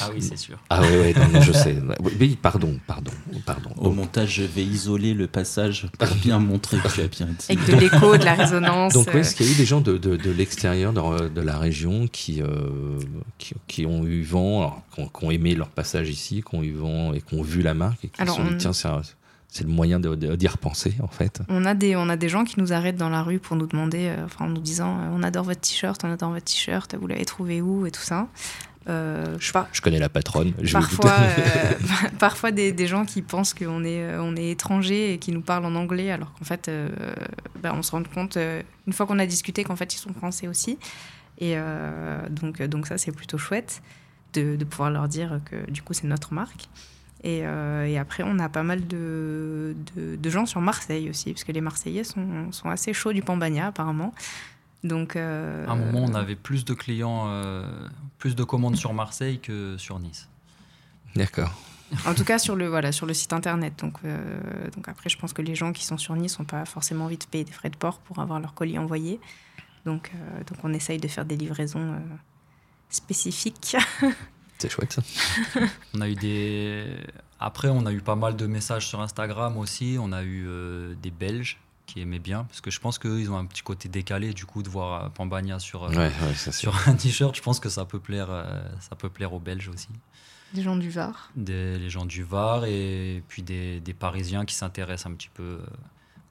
Ah oui, c'est sûr. Ah ouais, ouais, non, non, je sais. Oui, Oui, pardon, pardon, pardon. Au montage, je vais isoler le passage pour [laughs] bien montrer que tu as bien dit. Avec de l'écho, de la résonance. Donc, euh, est-ce qu'il y a eu des gens de, de, de l'extérieur, de, de la région, qui, euh, qui, qui ont eu vent, alors, qui, ont, qui ont aimé leur passage ici, qui ont eu vent et qui ont vu la marque et qui se Alors, sont dit, tiens, c'est le moyen d'y repenser, en fait. On a, des, on a des gens qui nous arrêtent dans la rue pour nous demander, euh, enfin en nous disant euh, on adore votre t-shirt, on adore votre t-shirt, vous l'avez trouvé où et tout ça. Euh, Je, par- je connais la patronne. je parfois, euh, [laughs] parfois des, des gens qui pensent qu'on est, euh, on est étranger et qui nous parlent en anglais, alors qu'en fait, euh, bah, on se rend compte, une fois qu'on a discuté, qu'en fait, ils sont français aussi. Et donc, donc ça, c'est plutôt chouette de, de pouvoir leur dire que du coup, c'est notre marque. Et, et après, on a pas mal de, de, de gens sur Marseille aussi, parce que les Marseillais sont, sont assez chauds du Pambagna, apparemment. Donc, euh, À un moment, on avait plus de clients, euh, plus de commandes sur Marseille que sur Nice. D'accord. En tout cas, sur le, voilà, sur le site internet. Donc, euh, donc après, je pense que les gens qui sont sur Nice n'ont pas forcément envie de payer des frais de port pour avoir leur colis envoyé. Donc, euh, donc on essaye de faire des livraisons euh, spécifiques. [laughs] C'est chouette ça. On a eu des. Après, on a eu pas mal de messages sur Instagram aussi. On a eu euh, des Belges qui aimaient bien, parce que je pense qu'ils ont un petit côté décalé, du coup, de voir euh, Pambagna sur, euh, Ouais, ouais, [laughs] sur un t-shirt. Je pense que ça peut plaire, euh, ça peut plaire aux Belges aussi. Des gens du Var. Des, les gens du Var et puis des, des Parisiens qui s'intéressent un petit peu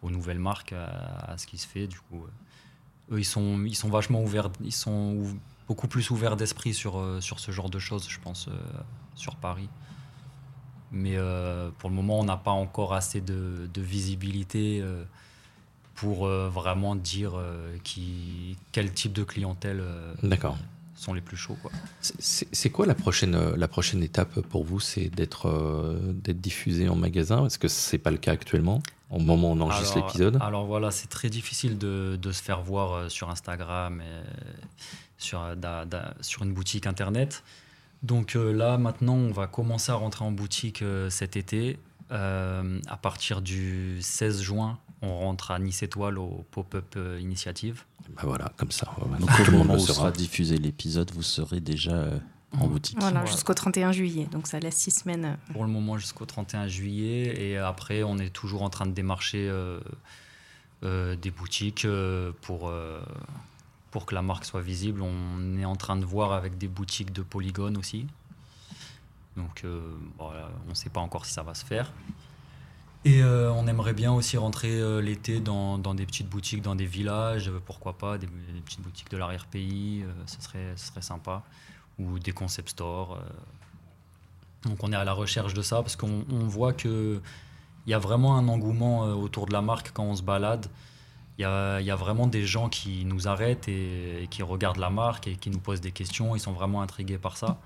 aux nouvelles marques, à, à ce qui se fait. Du coup, eux, ils sont, ils sont vachement ouverts, ils sont ou- beaucoup plus ouverts d'esprit sur, sur ce genre de choses, je pense, sur Paris. Mais euh, pour le moment, on n'a pas encore assez de, de visibilité euh, pour euh, vraiment dire euh, qui, quel type de clientèle euh, D'accord. sont les plus chauds. Quoi. C'est- quoi la prochaine, la prochaine étape pour vous? C'est d'être d'être diffusé en magasin? Est-ce que c'est pas le cas actuellement? Au moment où on enregistre l'épisode? Alors voilà, c'est très difficile de, de se faire voir sur Instagram et sur, da- da- sur une boutique internet. Donc euh, là, maintenant, on va commencer à rentrer en boutique euh, cet été. Euh, à partir du 16 juin, on rentre à Nice Étoile au Pop-Up euh, Initiative. Bah voilà, comme ça. Donc Tout au le monde moment où sera diffusé l'épisode, vous serez déjà euh, en boutique. Voilà, Voilà. jusqu'au 31 juillet. Donc ça laisse six semaines. euh, pour le moment jusqu'au 31 juillet. Et après, on est toujours en train de démarcher euh, euh, des boutiques euh, pour, euh, pour que la marque soit visible. On est en train de voir avec des boutiques de Polygone aussi. Donc, euh, voilà, on ne sait pas encore si ça va se faire. Et euh, on aimerait bien aussi rentrer euh, l'été dans, dans des petites boutiques, dans des villages, euh, pourquoi pas, des, petites boutiques de l'arrière-pays, ce, serait, serait sympa. Ou des concept stores. donc on est à la recherche de ça parce qu'on on voit que il y a vraiment un engouement autour de la marque quand on se balade. Il y a, y a vraiment des gens qui nous arrêtent et, et qui regardent la marque et qui nous posent des questions. Ils sont vraiment intrigués par ça.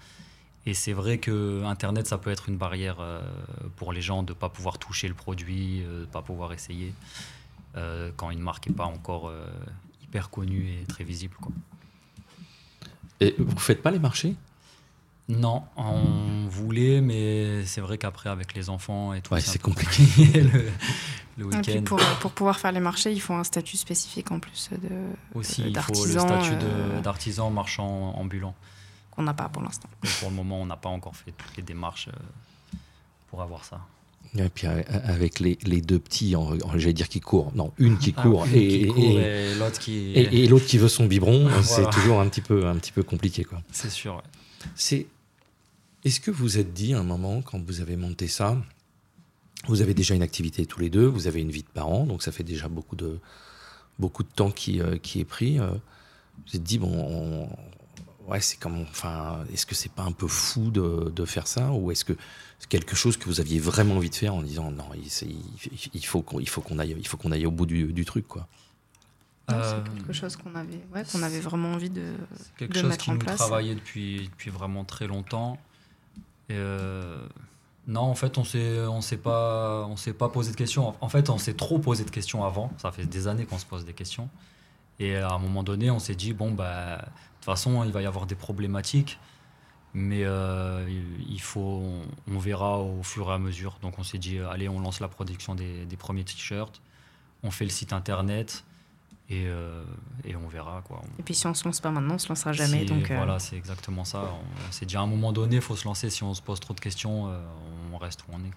Et c'est vrai que Internet, ça peut être une barrière euh, pour les gens de ne pas pouvoir toucher le produit, euh, de ne pas pouvoir essayer euh, quand une marque n'est pas encore hyper connue et très visible. Quoi. Et vous faites pas les marchés? Non, on voulait, mais c'est vrai qu'après, avec les enfants et tout, Ouais, c'est compliqué. le, le Et puis week-end. pour, pour pouvoir faire les marchés, il faut un statut spécifique en plus de, Aussi, il faut le statut d'artisan marchand ambulant. Qu'on n'a pas pour l'instant. Pour le moment, on n'a pas encore fait toutes les démarches euh, pour avoir ça. Et puis euh, avec les, les deux petits, j'allais dire qui courent, non, une qui Ah, court une et, l'autre qui. et- et l'autre qui veut son biberon, [laughs] c'est toujours un petit peu, un petit peu compliqué. Quoi. C'est sûr. ouais. C'est. Est-ce que vous êtes dit à un moment, quand vous avez monté ça, vous avez déjà une activité tous les deux, vous avez une vie de parents, donc ça fait déjà beaucoup de, beaucoup de temps qui, euh, qui est pris. euh, vous êtes dit, bon, on- ouais, c'est comme. Enfin, est-ce que c'est pas un peu fou de, de faire ça Ou est-ce que c'est quelque chose que vous aviez vraiment envie de faire en disant, non, il, c'est- il- il faut qu'on il faut qu'on aille, il faut qu'on aille au bout du, du truc, quoi? Non, Euh, C'est quelque chose qu'on avait, ouais, qu'on avait vraiment envie de. quelque de chose mettre qui en nous place. travaillait depuis, depuis vraiment très longtemps. Et, euh, Non, en fait, on s'est, on s'est pas, on s'est pas posé de questions. En fait, on s'est trop posé de questions avant. Ça fait des années qu'on se pose des questions. Et à un moment donné, on s'est dit bon bah, de toute façon, il va y avoir des problématiques, mais euh, il faut, on, verra au fur et à mesure. Donc, on s'est dit allez, on lance la production des, des premiers t-shirts, on fait le site internet. Et, euh, et, on verra quoi. Et puis si on se lance pas maintenant, on se lancera jamais. donc euh, voilà, c'est exactement ça. On, s'est dit à un moment donné, il faut se lancer. Si on se pose trop de questions, on reste où on est.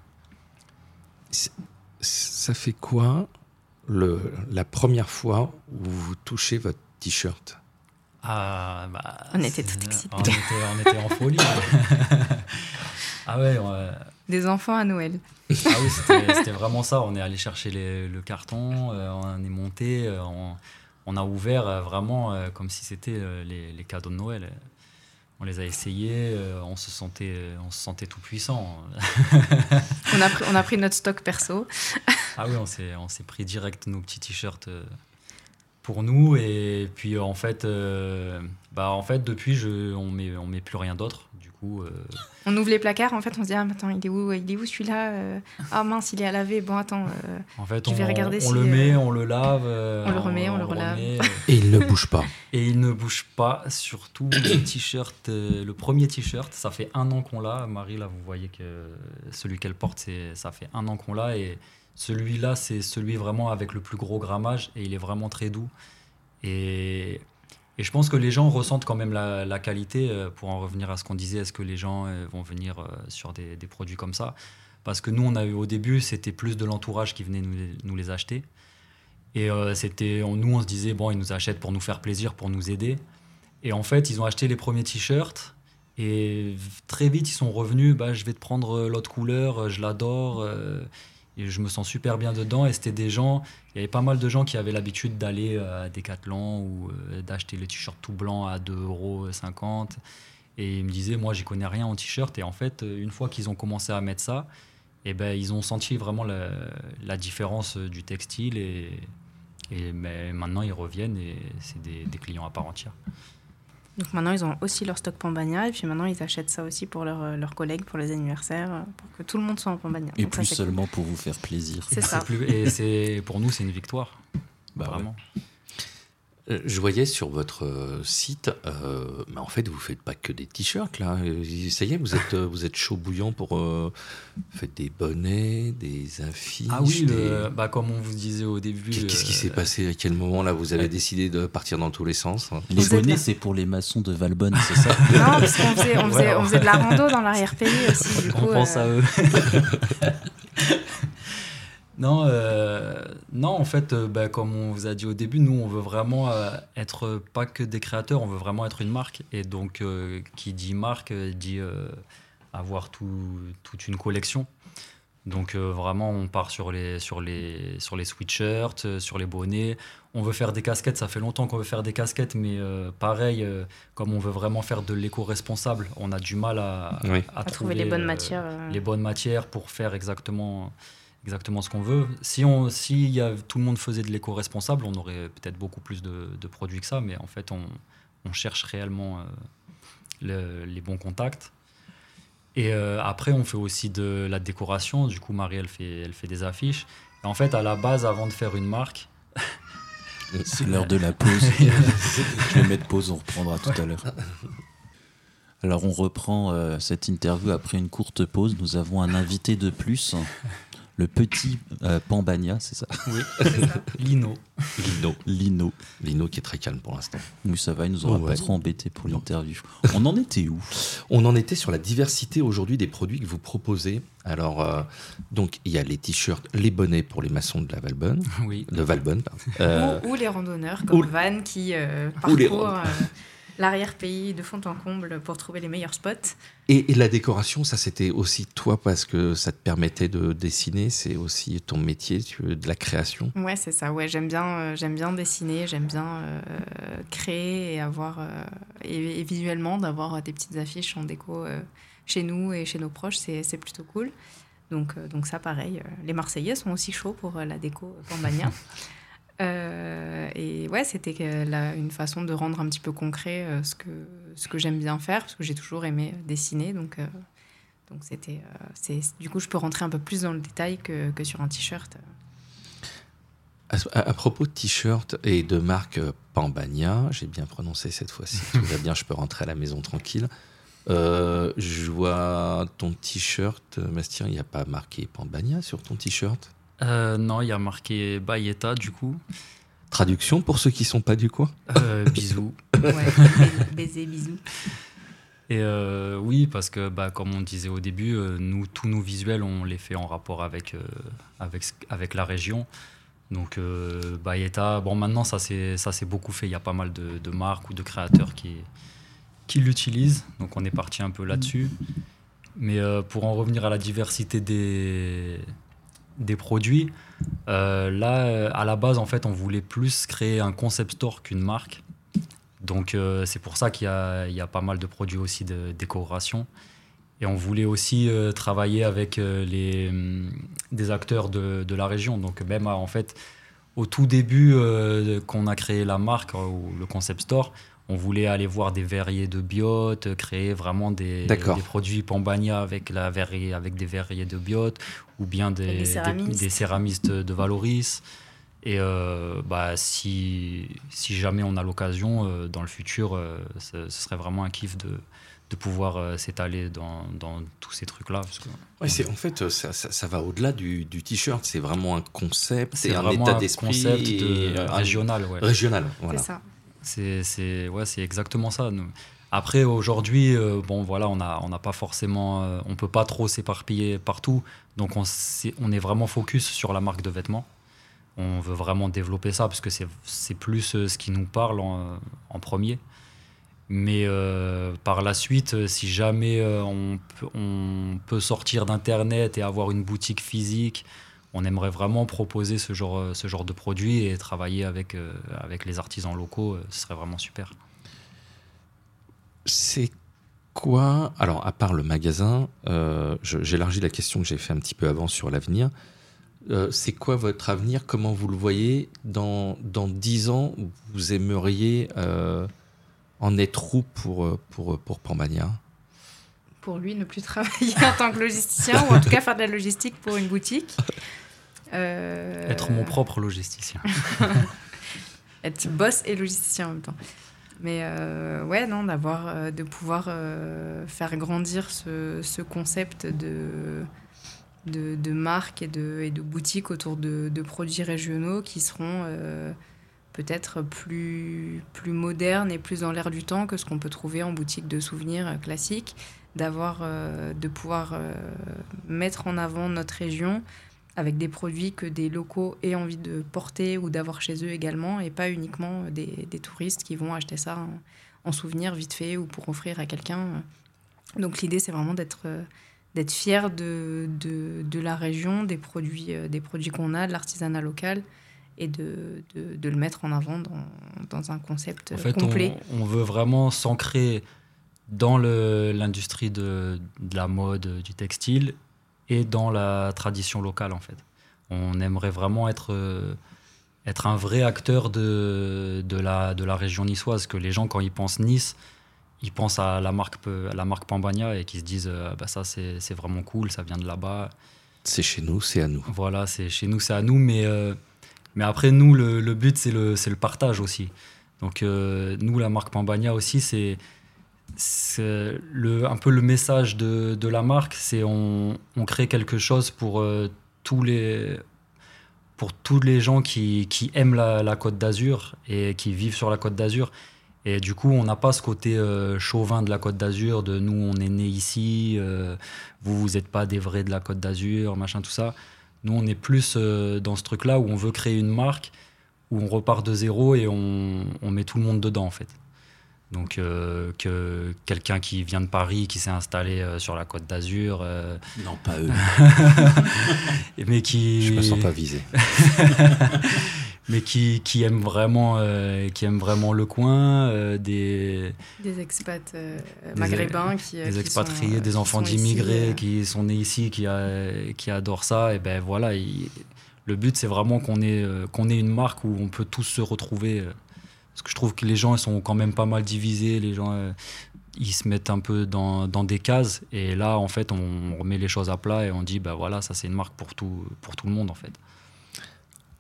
Ça fait quoi le, la première fois où vous touchez votre t-shirt ah, bah, On était tout excités. On était, on était en folie. [laughs] ah ouais. Des enfants à Noël. Ah oui, c'était vraiment ça. On est allé chercher le carton, euh, on est monté, euh, on, a ouvert euh, vraiment comme si c'était les, les, cadeaux de Noël on les a essayés, euh, on, se sentait, on se sentait tout puissant. [laughs] on, a pris, on a pris notre stock perso. ah oui, on s'est, on s'est pris direct nos petits t-shirts euh, pour nous. Et puis en fait, euh, bah, en fait depuis, je, on met, on met plus rien d'autre. Euh, on ouvre les placards, en fait, on se dit ah attends, il est où, il est où celui-là euh Ah mince, il est à laver. Bon attends, euh, en fait, je vais on, regarder. On le met, on le lave, on le remet, on, le relave. Et il ne bouge pas. [laughs] Et il ne bouge pas. Surtout le [coughs] t-shirt, le premier t-shirt, ça fait un an qu'on l'a. Marie là, vous voyez que celui qu'elle porte, c'est ça fait un an qu'on l'a et celui-là, c'est celui vraiment avec le plus gros grammage et il est vraiment très doux. Et et je pense que les gens ressentent quand même la, qualité, euh, pour en revenir à ce qu'on disait, est-ce que les gens euh, vont venir euh, sur des, produits comme ça? Parce que nous, on a eu au début, c'était plus de l'entourage qui venait nous les, acheter. Et c'était, nous, on se disait, bon, ils nous achètent pour nous faire plaisir, pour nous aider. Et en fait, ils ont acheté les premiers t-shirts. Et très vite, ils sont revenus, bah, je vais te prendre l'autre couleur, je l'adore. Et je me sens super bien dedans. Et c'était des gens, il y avait pas mal de gens qui avaient l'habitude d'aller euh, à Decathlon ou euh, d'acheter les t-shirts tout blancs à 2,50 euros. Et ils me disaient, moi, j'y connais rien en t-shirt. Et en fait, euh, une fois qu'ils ont commencé à mettre ça, eh ben, ils ont senti vraiment la, différence du textile. Et, maintenant, ils reviennent et c'est des clients à part entière. Donc maintenant, ils ont aussi leur stock Pambania et puis maintenant, ils achètent ça aussi pour leurs leurs collègues, pour les anniversaires, pour que tout le monde soit en Pambania. Et plus seulement pour vous faire plaisir. C'est ça. et c'est pour nous, c'est une victoire. Bah vraiment. Euh, je voyais sur votre euh, site, euh, mais en fait, vous faites pas que des t-shirts là. Ça y est, vous êtes, vous êtes chaud bouillant pour faire des bonnets, des affiches. Ah oui, bah, comme on vous disait au début. Qu'est-ce qui s'est passé À quel moment là vous avez décidé de partir dans tous les sens hein Les bonnets, c'est pour les maçons de Valbonne, c'est ça [laughs] Non, parce qu'on faisait, on faisait, on faisait, de la rando dans l'arrière-pays aussi. [laughs] Du on pense à eux. [laughs] Non, euh, non, en fait, euh, bah, comme on vous a dit au début, nous, on veut vraiment euh, être pas que des créateurs, on veut vraiment être une marque. Et donc, qui dit marque dit avoir toute une collection. Donc, vraiment, on part sur les, sur les, sur les sweatshirts, sur les bonnets. On veut faire des casquettes, ça fait longtemps qu'on veut faire des casquettes, mais pareil, comme on veut vraiment faire de l'éco-responsable, on a du mal à, à, trouver, les bonnes matières. Les bonnes matières pour faire exactement exactement ce qu'on veut. Si, on, si y a, tout le monde faisait de l'éco-responsable, on aurait peut-être beaucoup plus de, produits que ça, mais en fait, on, on cherche réellement euh, les bons contacts. Et euh, après, on fait aussi de la décoration. Du coup, Marie, elle fait, elle fait des affiches. Et en fait, à la base, avant de faire une marque... [laughs] C'est l'heure de la pause. [laughs] Je vais mettre pause, on reprendra tout à l'heure. Alors, on reprend euh, cette interview après une courte pause. Nous avons un invité de plus le petit euh, Pambania, c'est ça? Oui, [laughs] Lino. Lino. Lino. Lino qui est très calme pour l'instant. Oui, ça va, il nous aura pas trop embêté pour l'interview. On en était où? On en était sur la diversité aujourd'hui des produits que vous proposez. Alors, euh, donc, il y a les t-shirts, les bonnets pour les maçons de la Valbonne. Oui. De Valbonne, pardon. ou, les randonneurs comme Van qui parcourent l'arrière-pays de fond en comble pour trouver les meilleurs spots. Et, la décoration, ça c'était aussi toi parce que ça te permettait de dessiner, c'est aussi ton métier, tu veux, de la création. Ouais, c'est ça. Ouais, j'aime bien, euh, j'aime bien dessiner, j'aime bien euh, créer et avoir euh, et, visuellement d'avoir des petites affiches en déco chez nous et chez nos proches, c'est plutôt cool. Donc, donc ça, pareil. Les Marseillais sont aussi chauds pour la déco Pambania. [laughs] Euh, et ouais, c'était une façon de rendre un petit peu concret euh, ce que, ce que j'aime bien faire, parce que j'ai toujours aimé dessiner. Donc, euh, Donc c'était, c'est, du coup, je peux rentrer un peu plus dans le détail que, que sur un t-shirt. À, propos de t-shirt et de marque Pambania, j'ai bien prononcé cette fois-ci, tout va bien, je peux rentrer à la maison tranquille. Euh, je vois ton t-shirt, Mastien, il n'y a pas marqué Pambania sur ton t-shirt? Euh, Non, il y a marqué Bayeta du coup. Traduction pour ceux qui sont pas du coin euh, Bisous. [laughs] ouais, baiser, bisous. Et euh, oui, parce que bah, comme on disait au début, nous, tous nos visuels, on les fait en rapport avec, avec, avec la région. Donc Bayeta, bon maintenant ça s'est beaucoup fait, il y a pas mal de, de marques ou de créateurs qui, qui l'utilisent. Donc on est parti un peu là-dessus. Mais euh, pour en revenir à la diversité des, des produits, euh, là, à la base, en fait, on voulait plus créer un concept store qu'une marque. Donc euh, c'est pour ça qu'il y, y, a pas mal de produits aussi de décoration. Et on voulait aussi travailler avec les, mm, des acteurs de, de, la région. Donc même en fait, au tout début qu'on a créé la marque ou le concept store, on voulait aller voir des verriers de biote, créer vraiment des, des produits Pambania avec, la verrier, avec des verriers de biote ou bien des, des, céramistes. de Valoris. Et euh, bah, si, si jamais on a l'occasion, euh, dans le futur, euh, ce, serait vraiment un kiff de, de pouvoir s'étaler dans, dans, tous ces trucs-là. Ouais, c'est, en fait, ça, ça, va au-delà du, du t-shirt. C'est vraiment un concept, c'est un état d'esprit. concept de, régional. Ouais. Régional, voilà. C'est ça. C'est ouais, exactement ça. Après, aujourd'hui, euh, bon, voilà, on n'a pas forcément. Euh, on peut pas trop s'éparpiller partout. Donc, on, est, vraiment focus sur la marque de vêtements. On veut vraiment développer ça parce que c'est plus euh, ce qui nous parle en, premier. Mais par la suite, si jamais on, peut sortir d'Internet et avoir une boutique physique, on aimerait vraiment proposer ce genre, de produit et travailler avec, avec les artisans locaux. Ce serait vraiment super. C'est quoi Alors, à part le magasin, euh, j'élargis la question que j'ai fait un petit peu avant sur l'avenir. c'est quoi votre avenir? Comment vous le voyez dans, dans 10 ans, vous aimeriez en être où pour, pour, pour Pambania pour lui ne plus travailler en tant que logisticien ou en tout cas faire de la logistique pour une boutique. Euh, être mon propre logisticien. [laughs] Être boss et logisticien en même temps. Mais euh, ouais, non, d'avoir, euh, de pouvoir faire grandir ce, ce concept de, de, marque et de, boutique autour de, produits régionaux qui seront peut-être plus, plus modernes et plus dans l'air du temps que ce qu'on peut trouver en boutique de souvenirs classiques. D'avoir, de pouvoir mettre en avant notre région avec des produits que des locaux aient envie de porter ou d'avoir chez eux également, et pas uniquement des, des touristes qui vont acheter ça en, souvenir vite fait ou pour offrir à quelqu'un. Donc l'idée, c'est vraiment d'être d'être fier de, de, de, la région, des produits, des produits qu'on a, de l'artisanat local, et de, de, le mettre en avant dans, dans un concept en fait, complet. On, on veut vraiment s'ancrer dans l'industrie de, de, la mode, du textile, et dans la tradition locale en fait. On aimerait vraiment être, euh, être un vrai acteur de, de, la, de la région niçoise, que les gens quand ils pensent Nice, ils pensent à la marque, à la marque Pambania et qu'ils se disent euh, bah ça c'est vraiment cool, ça vient de là-bas. C'est chez nous, c'est à nous. Voilà, c'est chez nous, c'est à nous, mais, euh, mais après nous le, le but c'est le, le partage aussi. Donc nous la marque Pambania aussi c'est le, un peu le message de, de la marque, c'est on, on, crée quelque chose pour euh, tous les pour tous les gens qui, qui aiment la, la Côte d'Azur et qui vivent sur la Côte d'Azur. Et du coup, on n'a pas ce côté euh, chauvin de la Côte d'Azur, de nous, on est né ici, euh, vous, vous n'êtes pas des vrais de la Côte d'Azur, machin, tout ça. Nous, on est plus dans ce truc-là où on veut créer une marque, où on repart de zéro et on, on met tout le monde dedans, en fait. Donc euh, que quelqu'un qui vient de Paris, qui s'est installé euh, sur la Côte d'Azur. Euh, [laughs] non, pas eux. [laughs] mais qui. Je me sens pas visé. [laughs] mais qui, qui aime vraiment, qui aime vraiment le coin, des. Des expats maghrébins qui. Des expatriés, des enfants d'immigrés qui sont nés ici, qui, a, qui adorent ça. Et ben voilà, le but c'est vraiment qu'on ait, qu'on ait une marque où on peut tous se retrouver. Parce que je trouve que les gens ils sont quand même pas mal divisés. Les gens, euh, ils se mettent un peu dans, dans, des cases. Et là, en fait, on remet les choses à plat et on dit, bah voilà, ça c'est une marque pour tout, pour tout le monde, en fait.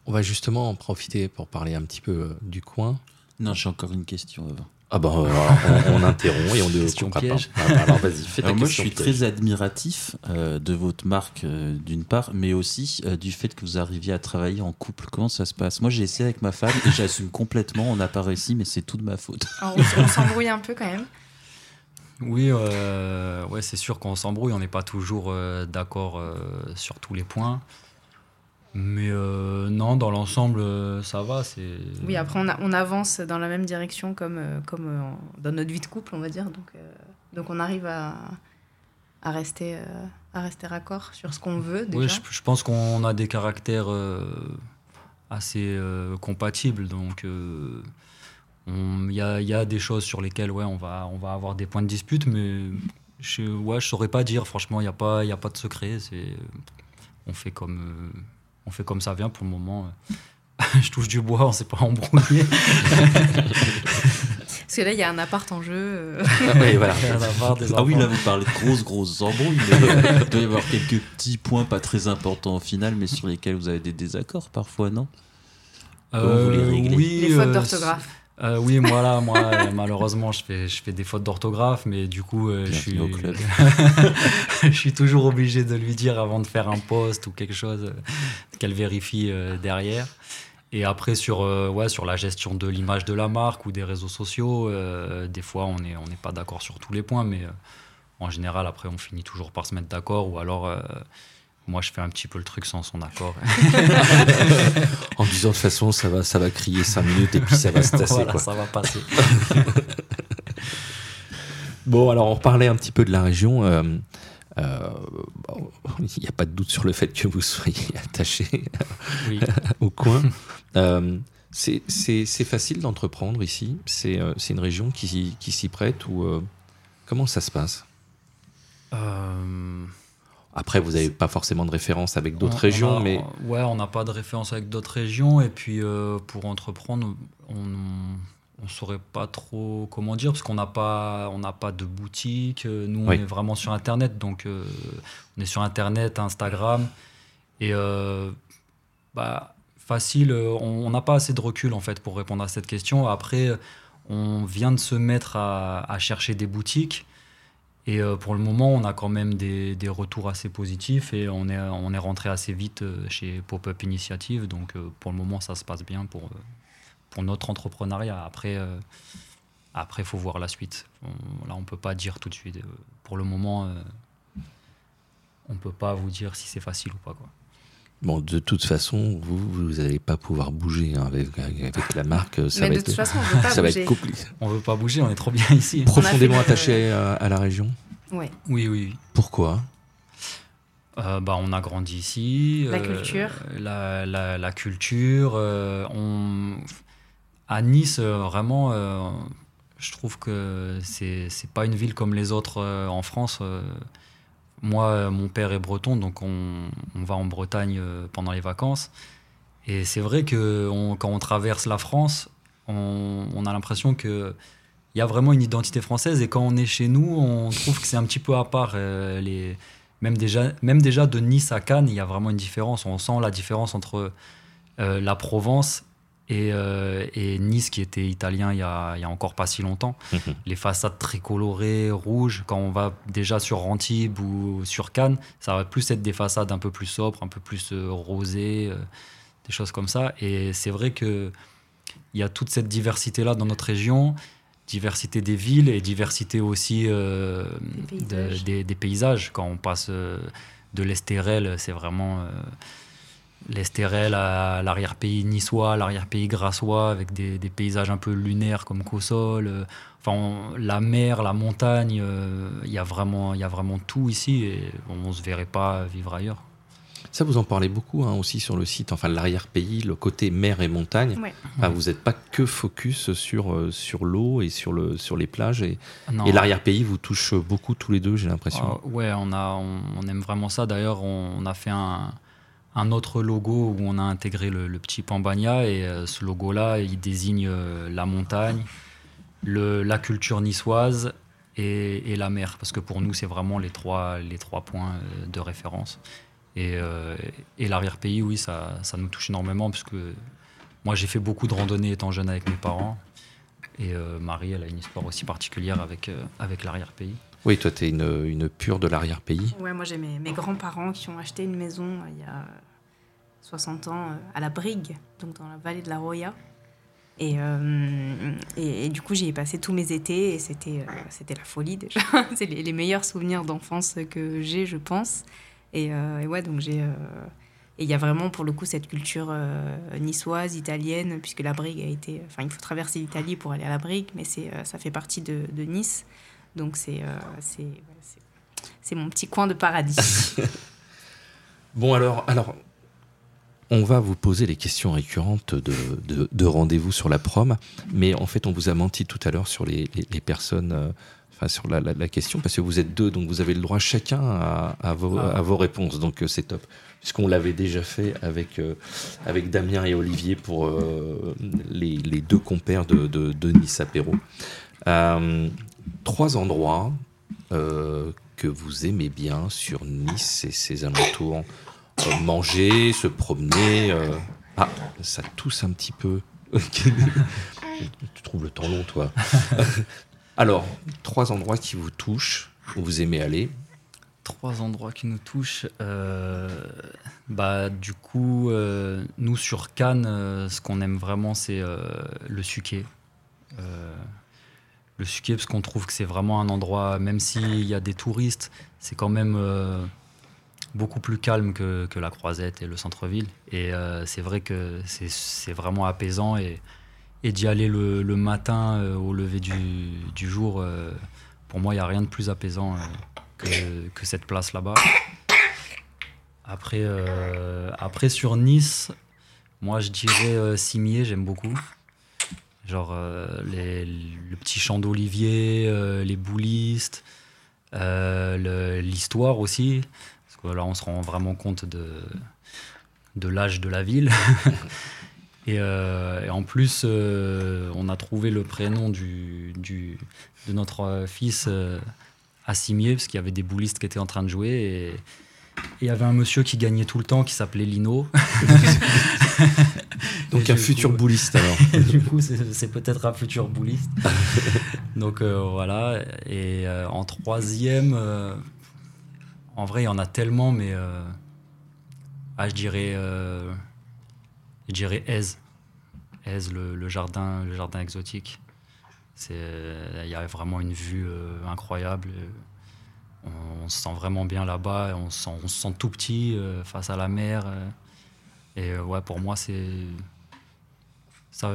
On va justement en profiter pour parler un petit peu euh, du coin. Non, j'ai encore une question avant. Ah ben, on, on, interrompt et on ne question piège. Pas. Ah bah, alors vas-y, fais ta alors Moi, je suis très admiratif euh, de votre marque euh, d'une part, mais aussi euh, du fait que vous arriviez à travailler en couple. Comment ça se passe? Moi, j'ai essayé avec ma femme et j'assume complètement. On n'a pas réussi, mais c'est tout de ma faute. Alors, on, on s'embrouille un peu quand même. Oui, euh, ouais, c'est sûr qu'on s'embrouille. On n'est pas toujours d'accord sur tous les points. Mais euh, non, dans l'ensemble, euh, ça va. C'est... Oui, après, on, a, on, avance dans la même direction comme, euh, comme dans notre vie de couple, on va dire. Donc, euh, donc on arrive à, à, rester, euh, à rester raccord sur ce qu'on veut. Déjà. Oui, je, je, pense qu'on a des caractères assez compatibles. Donc, il y a, y, a, des choses sur lesquelles ouais, on, va, on va avoir des points de dispute, mais je ne ouais, je saurais pas dire. Franchement, il n'y a, pas, y a pas de secret. C'est, on fait comme on fait comme ça vient pour le moment. [laughs] je touche du bois, on s'est pas embrouillé. [laughs] Parce que là, il y a un appart en jeu. Ah, oui, voilà. ah oui, là, vous parlez de grosses, grosses embrouilles. Mais il doit y avoir quelques petits points pas très importants au final, mais sur lesquels vous avez des désaccords parfois, non? Euh, vous les réglez? oui, Les fautes d'orthographe. Euh, oui, moi là, moi malheureusement, je fais, je fais des fautes d'orthographe, mais du coup, euh, je, suis, [laughs] je suis toujours obligé de lui dire avant de faire un post ou quelque chose euh, qu'elle vérifie euh, derrière. Et après, sur, euh, ouais, sur la gestion de l'image de la marque ou des réseaux sociaux, des fois, on n'est on est pas d'accord sur tous les points, mais en général, après, on finit toujours par se mettre d'accord ou alors moi, je fais un petit peu le truc sans son accord. [laughs] en disant de toute façon, ça va, ça va crier 5 minutes et puis ça va se tasser. Voilà, quoi. ça va passer. [laughs] bon, alors on parlait un petit peu de la région. Euh, euh, bon, il n'y a pas de doute sur le fait que vous soyez [laughs] attaché oui. au coin. Euh, c'est facile d'entreprendre ici? C'est une région qui, qui s'y prête ou comment ça se passe? Après, vous n'avez pas forcément de référence avec d'autres régions, a, mais... Ouais, on n'a pas de référence avec d'autres régions. Et puis, euh, pour entreprendre, on ne saurait pas trop comment dire, parce qu'on n'a pas, on pas de boutique. Nous, on oui. est vraiment sur Internet. Donc, euh, on est sur Internet, Instagram. Et euh, bah, facile, on n'a pas assez de recul, en fait, pour répondre à cette question. Après, on vient de se mettre à, à chercher des boutiques. Et euh, pour le moment, on a quand même des, des, retours assez positifs et on est, on est rentré assez vite euh, chez Pop-Up Initiative. Donc euh, pour le moment, ça se passe bien pour, pour notre entrepreneuriat. Après, il après, faut voir la suite. On, là, on ne peut pas dire tout de suite. Pour le moment, on ne peut pas vous dire si c'est facile ou pas. Quoi. Bon, de toute façon, vous, vous n'allez pas pouvoir bouger hein, avec, avec, la marque. Ça Mais va de être, toute façon, on veut pas [laughs] ça bouger. va être compliqué. On veut pas bouger, on est trop bien ici. Profondément attaché à, à la région. Ouais. Oui, oui. Pourquoi? Euh, bah, on a grandi ici. La euh, culture. La, la, la culture. euh, on... À Nice, euh, vraiment, euh, je trouve que c'est pas une ville comme les autres euh, en France. Moi, euh, mon père est breton, donc on, va en Bretagne euh, pendant les vacances. Et c'est vrai que quand on traverse la France, on, a l'impression que il y a vraiment une identité française. Et quand on est chez nous, on trouve que c'est un petit peu à part. euh, les, même, déjà, même déjà de Nice à Cannes, il y a vraiment une différence. On sent la différence entre la Provence et, euh, et Nice, qui était italien il y, a, il y a encore pas si longtemps. Les façades très colorées, rouges. Quand on va déjà sur Antibes ou sur Cannes, ça va plus être des façades un peu plus sobres, un peu plus euh, rosées, euh, des choses comme ça. Et c'est vrai que il y a toute cette diversité-là dans notre région, diversité des villes et diversité aussi euh, Des de- paysages. des, des paysages. Quand on passe euh, de l'Estérel, c'est vraiment euh, l'Estérel à l'arrière-pays niçois, l'arrière-pays grassois, avec des, des paysages un peu lunaires comme Cossol. euh, Enfin, on- la mer, la montagne, euh, il y a vraiment, il y a vraiment tout ici et on ne se verrait pas vivre ailleurs. Ça, vous en parlez beaucoup hein, aussi sur le site, enfin l'arrière-pays, le côté mer et montagne. Ouais. Enfin, vous n'êtes pas que focus sur, euh, sur l'eau et sur, le, sur les plages. Et, l'arrière-pays vous touche beaucoup tous les deux, j'ai l'impression. Ah, ouais, on, a, on, on aime vraiment ça. D'ailleurs, on, on a fait un, un autre logo où on a intégré le, le petit Pambagna. Et euh, ce logo-là, il désigne euh, la montagne, le, la culture niçoise et, la mer, parce que pour nous, c'est vraiment les trois, les trois points de référence. Et, et l'arrière-pays, oui, ça, ça, nous touche énormément, parce que moi, j'ai fait beaucoup de randonnées étant jeune avec mes parents. Et Marie, elle a une histoire aussi particulière avec, avec l'arrière-pays. Oui, toi, tu es une, une, pure de l'arrière-pays. Ouais, moi, j'ai mes, mes grands-parents qui ont acheté une maison euh, il y a 60 ans euh, à la Brigue, donc dans la vallée de la Roya. Et, euh, et, du coup, j'y ai passé tous mes étés et c'était c'était la folie déjà. [laughs] C'est les, meilleurs souvenirs d'enfance que j'ai, je pense. Et, ouais, donc j'ai. Et il y a vraiment pour le coup cette culture niçoise, italienne, puisque la Brigue a été. Enfin, il faut traverser l'Italie pour aller à la Brigue, mais ça fait partie de, Nice. Donc euh, c'est c'est mon petit coin de paradis. [laughs] bon alors, alors, on va vous poser les questions récurrentes de, de, rendez-vous sur la prom, mais en fait on vous a menti tout à l'heure sur les, les, personnes, euh, enfin sur la, la, question, parce que vous êtes deux, donc vous avez le droit chacun à, à, vos, ah. à vos, réponses, donc euh, c'est top. Puisqu'on l'avait déjà fait avec, avec Damien et Olivier pour les, les, deux compères de, de, Nice Apéro trois endroits euh, que vous aimez bien sur Nice et ses alentours. Euh, manger, se promener. Euh, ah, ça tousse un petit peu. [laughs] tu trouves le temps long, toi. [laughs] Alors, trois endroits qui vous touchent, où vous aimez aller. Trois endroits qui nous touchent. bah, du coup, nous sur Cannes, ce qu'on aime vraiment, c'est le suquet le Suquet, parce qu'on trouve que c'est vraiment un endroit, même s'il y a des touristes, c'est quand même euh, beaucoup plus calme que, la Croisette et le centre-ville. Et euh, c'est vrai que c'est vraiment apaisant. Et, d'y aller le, matin euh, au lever du, jour, pour moi, il n'y a rien de plus apaisant que, cette place là-bas. Après, après, sur Nice, moi, je dirais Cimier, j'aime beaucoup. Genre euh, le petit champ d'olivier, euh, les boulistes, euh, l'histoire aussi. Parce que là, on se rend vraiment compte de, de l'âge de la ville. [laughs] et, en plus, on a trouvé le prénom du, du de notre fils à Cimier, parce qu'il y avait des boulistes qui étaient en train de jouer. Et, il y avait un monsieur qui gagnait tout le temps qui s'appelait Lino. [laughs] Donc un futur bouliste alors. [laughs] du coup, c'est peut-être un futur bouliste. Donc euh, voilà. Et euh, en troisième, euh, en vrai, il y en a tellement, mais ah, je dirais, je dirais Aise. Aise, le, jardin, le jardin exotique. Il y a vraiment une vue incroyable. On, se sent vraiment bien là-bas. On, se sent tout petit face à la mer. et ouais, pour moi, c'est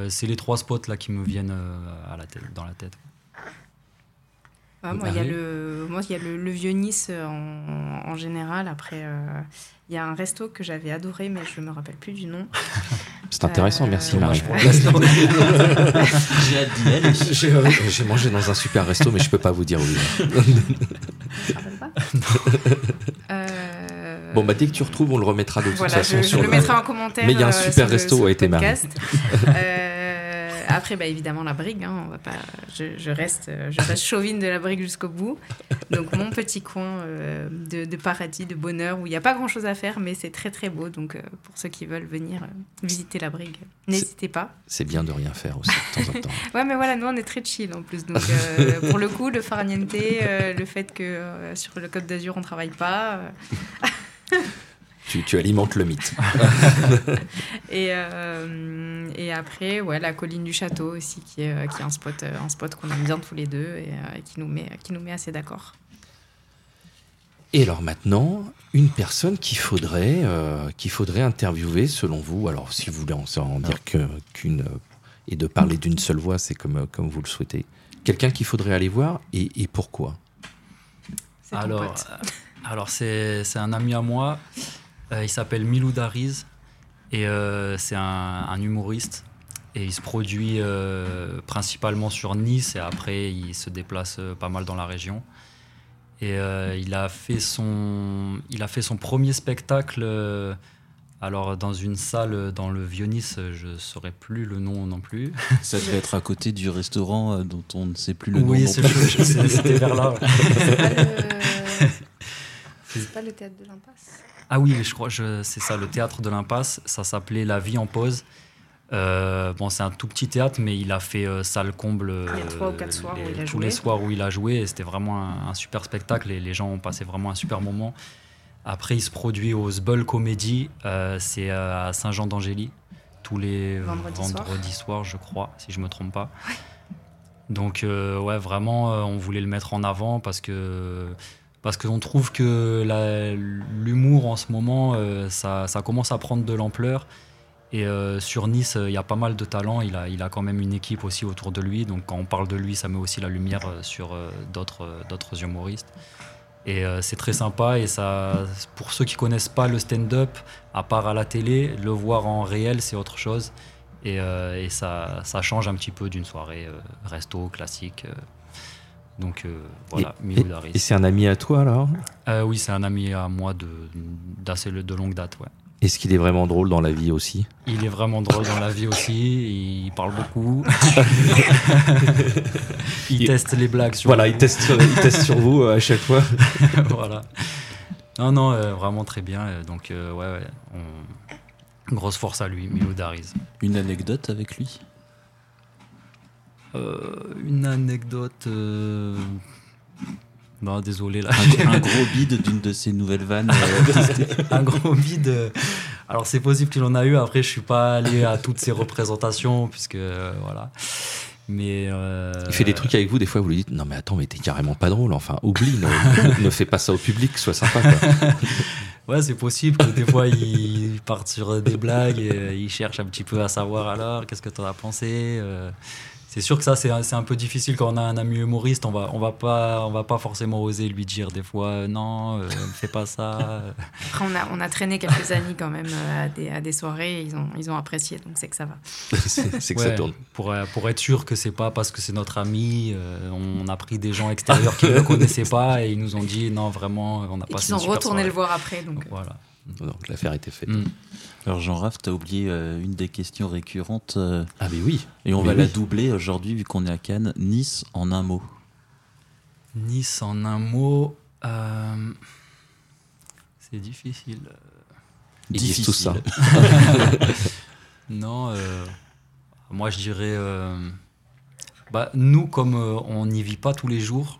c'est les trois spots là qui me viennent euh, à la tête, dans la tête. Moi, il y a le, moi, il y a le, vieux Nice euh, en, en général. Après, euh, il y a un resto que j'avais adoré, mais je ne me rappelle plus du nom. [laughs] C'est intéressant, merci Marie. [laughs] J'ai mangé dans un super resto, mais je ne peux pas vous dire où. Bon, bah, dès que tu retrouves, on le remettra de toute façon. Je, le, mettrai en commentaire. Mais il y a un super resto où a été marré. [laughs] après, bah, évidemment, la brigue. Hein, on va pas... je, reste, je reste chauvine de la brigue jusqu'au bout. Donc, mon petit coin euh, de, paradis, de bonheur, où il n'y a pas grand-chose à faire, mais c'est très, très beau. Donc, euh, pour ceux qui veulent venir euh, visiter la brigue, n'hésitez pas. C'est bien de rien faire aussi, de temps en temps. ouais, mais voilà, nous, on est très chill en plus. Donc, pour le coup, le farniente, le fait que sur le Côte d'Azur, on ne travaille pas. Tu, alimentes le mythe. [laughs] et, euh, et, après, ouais, la colline du château aussi, qui est, euh, qui est un spot, euh, un spot qu'on aime bien tous les deux et qui, nous met, qui nous met assez d'accord. Et alors maintenant, une personne qu'il faudrait, qu'il faudrait interviewer selon vous. Alors si vous voulez en, en dire qu'une et de parler d'une seule voix, c'est comme, comme vous le souhaitez. Quelqu'un qu'il faudrait aller voir et, et pourquoi? Alors, alors c'est un ami à moi. Euh, il s'appelle Milou Dariz et euh, c'est un, humoriste. Et il se produit euh, principalement sur Nice et après il se déplace pas mal dans la région. Et il, a fait son, il a fait son premier spectacle Alors, dans une salle dans le Vieux-Nice, je ne saurais plus le nom non plus. [laughs] Ça devait être à côté du restaurant euh, dont on ne sait plus le nom. oui, c'est- plus. je- c'est- c'était vers là. ouais. C'est pas le- [laughs] c'est pas le théâtre de l'impasse Ah oui, je crois que c'est ça, le théâtre de l'impasse. Ça s'appelait La vie en pause. Euh, bon, c'est un tout petit théâtre, mais il a fait euh, salle comble. Il y a trois ou quatre soirs où il a tous joué. les soirs où il a joué. et C'était vraiment un, un super spectacle et les gens ont passé vraiment un super moment. Après, il se produit au Sbull Comedy. euh, c'est euh, à Saint-Jean d'Angély, tous les Vendredi soir. vendredis soirs, je crois, si je me trompe pas. Donc, ouais, vraiment, on voulait le mettre en avant parce que parce qu'on trouve que l'humour en ce moment, euh, ça, commence à prendre de l'ampleur. Et euh, sur Nice, euh, il y a pas mal de talents. Il a, il a quand même une équipe aussi autour de lui. Donc quand on parle de lui, ça met aussi la lumière sur d'autres humoristes. Et c'est très sympa. Et ça, pour ceux qui connaissent pas le stand-up, à part à la télé, le voir en réel, c'est autre chose. Et, ça, ça change un petit peu d'une soirée resto classique. Donc euh, voilà, Daris. Et c'est un ami à toi alors Euh, oui, c'est un ami à moi de d'assez de longue date. Ouais. Est-ce qu'il est vraiment drôle dans la vie aussi? Il est vraiment drôle dans la vie aussi. Il parle beaucoup. [laughs] il Il- teste les blagues sur. Voilà, vous. il teste, sur, il teste sur vous euh, à chaque fois. [laughs] voilà. Non, non, euh, vraiment très bien. Donc euh, ouais, ouais, on- grosse force à lui, Milo Dariz. Une anecdote avec lui? Une anecdote. euh, Non, désolé là. un, un gros bide d'une de ses nouvelles vannes. euh, [laughs] un gros vide. euh, Alors c'est possible qu'il en a eu. Après, je suis pas allé à toutes ces représentations puisque euh, voilà. Mais euh, Il fait des trucs avec vous, des fois vous lui dites Non, mais attends, mais t'es carrément pas drôle. Enfin, oublie, ne, ne fais pas ça au public, sois sympa. quoi. [laughs] Ouais, c'est possible que des fois il parte sur des blagues et euh, il cherche un petit peu à savoir alors qu'est-ce que tu en as pensé. euh. C'est sûr que ça c'est un- peu difficile quand on a un ami humoriste, on va on va pas on va pas forcément oser lui dire des fois euh, non, euh, fais pas ça. [laughs] Après, on a, on a traîné quelques amis quand même euh, à des, à des soirées. et Ils ont, ils ont apprécié, donc c'est que ça va. [laughs] C'est que ça tourne. Pour, euh, pour être sûr que c'est pas parce que c'est notre ami, euh, on a pris des gens extérieurs qui ne le connaissaient pas et ils nous ont dit non vraiment on a Et passé qu'ils ont retourné soirée. le voir après. Donc, Voilà. Donc l'affaire était faite. Mm. Alors Jean-Raph, t'as oublié euh, une des questions récurrentes euh, Ah, mais oui. et on Mais va oui. la doubler aujourd'hui vu qu'on est à Cannes. Nice en un mot. Nice en un mot, euh, c'est difficile. Ils disent tout ça. [laughs] Non, moi je dirais, bah, nous comme on n'y vit pas tous les jours,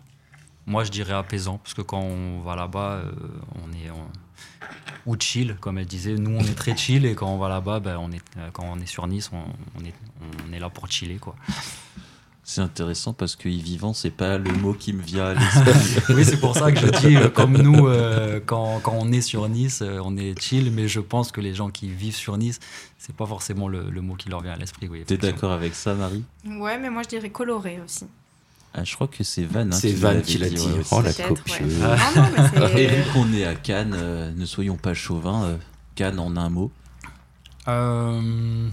moi je dirais apaisant, parce que quand on va là-bas, on est on- ou chill, comme elle disait. Nous on est très chill et quand on va là-bas, ben, on est, euh, quand on est sur Nice, on, on est, on est là pour chiller quoi. C'est intéressant parce que y vivant, c'est pas le mot qui me vient à [laughs] l'esprit. Oui, c'est pour ça que je dis, euh, comme nous, euh, quand, quand on est sur Nice, euh, on est chill, mais je pense que les gens qui vivent sur Nice, c'est pas forcément le, le mot qui leur vient à l'esprit. Oui, T'es d'accord avec ça, Marie? Ouais, mais moi je dirais coloré aussi. Ah, Je crois que c'est Van. hein, C'est Van qui l'a dit. ouais, Oh, la copieuse. ouais. Mais [laughs] Et vu qu'on est à Cannes, euh, ne soyons pas chauvins. euh, Cannes en un mot. Euh,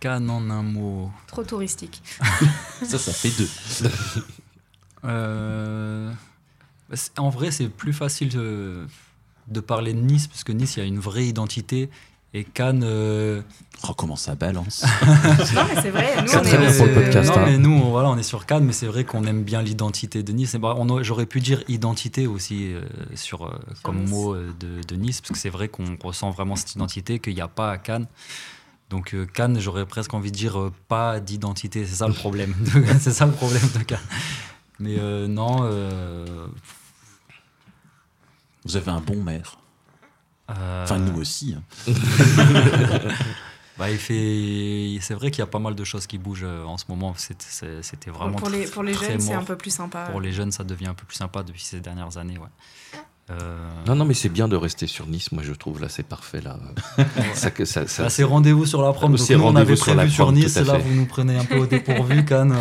Cannes en un mot. Trop touristique. [laughs] Ça, ça fait deux. [laughs] En vrai, c'est plus facile de, de parler de Nice, parce que Nice, il y a une vraie identité. Et Cannes. euh, Oh, comment ça balance [laughs] non, mais c'est vrai. Nous, on est bien pour le podcast, Non, hein. mais nous, on, voilà, on est sur Cannes, mais c'est vrai qu'on aime bien l'identité de Nice. Bah, J'aurais pu dire identité aussi euh, sur, euh, comme Nice. mot euh, de, de Nice, parce que c'est vrai qu'on ressent vraiment cette identité qu'il n'y a pas à Cannes. Donc euh, Cannes, j'aurais presque envie de dire euh, pas d'identité. C'est ça le problème. [laughs] c'est ça le problème de Cannes. Mais euh, non. euh, Vous avez un bon maire. Euh, Enfin, nous aussi. hein. [laughs] bah, il fait. C'est vrai qu'il y a pas mal de choses qui bougent euh, en ce moment. C'était vraiment pour les, pour les très jeunes, c'est un peu plus sympa. Pour les jeunes, ça devient un peu plus sympa depuis ces dernières années. Ouais. Euh, Non, non, mais c'est bien de rester sur Nice, moi je trouve. Là, c'est parfait. Là. ça, que- ça, ça- Bah, c'est rendez-vous sur la prom. Donc C'est nous, on avait rendez-vous sur sur, Nice. Là, vous nous prenez un peu au dépourvu, [laughs] Cannes.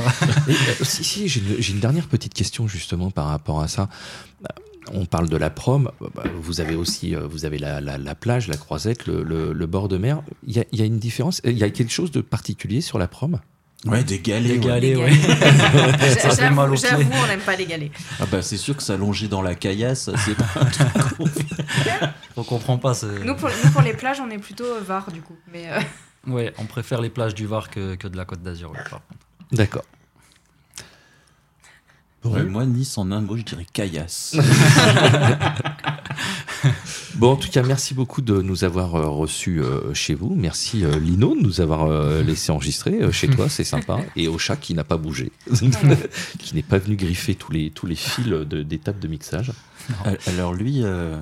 Et, euh, si, si, j'ai une, j'ai une dernière petite question justement par rapport à ça. Euh, On parle de la prom. Bah, Vous avez aussi, euh, vous avez la, la- la plage, la croisette, le, le- le bord de mer. Il y, a, il y a une différence. Il y a quelque chose de particulier sur la prom? Ouais, des galets. Ouais. galets, ouais. galets. [laughs] Ça fait mal aux J'avoue, on n'aime pas les galets. Ah bah c'est sûr que s'allonger dans la caillasse, c'est pas un truc qu'on fait. [laughs] On comprend pas. Nous pour, nous, pour les plages, on est plutôt euh, Var du coup. Mais euh, Ouais, on préfère les plages du Var que, que de la Côte d'Azur, ouais, par contre. D'accord. Ouais, moi, Nice en un mot, je dirais caillasse. [laughs] Bon, en tout cas, merci beaucoup de nous avoir euh, reçus euh, chez vous. Merci euh, Lino de nous avoir euh, laissé enregistrer euh, chez toi, c'est sympa. [laughs] Et au chat qui n'a pas bougé, [laughs] qui n'est pas venu griffer tous les, tous les fils de- des tables de mixage. Al- Alors lui, euh,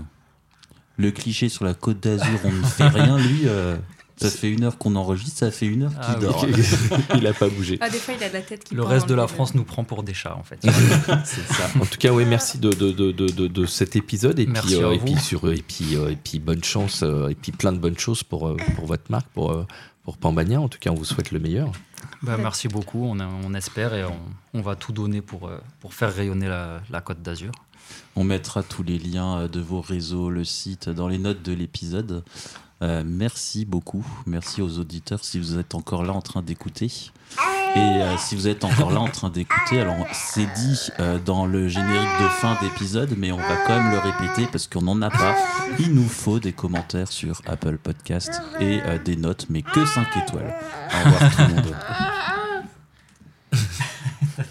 le cliché sur la côte d'Azur, on ne fait rien, lui, euh, ça fait une heure qu'on enregistre, ça fait une heure qu'il Ah oui. dort. [laughs] Il n'a pas bougé. ah, des fois, il a de la tête qui Le reste de la France nous prend pour des chats, en fait. [laughs] C'est ça. En tout cas, oui, merci de, de, de, de, de- de cet épisode et Merci puis, à euh, et puis sur et puis euh, et puis bonne chance euh, et puis plein de bonnes choses pour euh, pour votre marque pour euh, pour Pambania. En tout cas, on vous souhaite le meilleur. Bah, merci beaucoup, on, a- on espère et on, on va tout donner pour, euh, pour faire rayonner la, la Côte d'Azur. On mettra tous les liens de vos réseaux, le site, dans les notes de l'épisode. Euh, merci beaucoup. Merci aux auditeurs si vous êtes encore là en train d'écouter. Et euh, si vous êtes encore là en train d'écouter, alors c'est dit euh, dans le générique de fin d'épisode, mais on va quand même le répéter parce qu'on n'en a pas. Il nous faut des commentaires sur Apple Podcast et des notes, mais que 5 étoiles. Au revoir tout le monde. [laughs]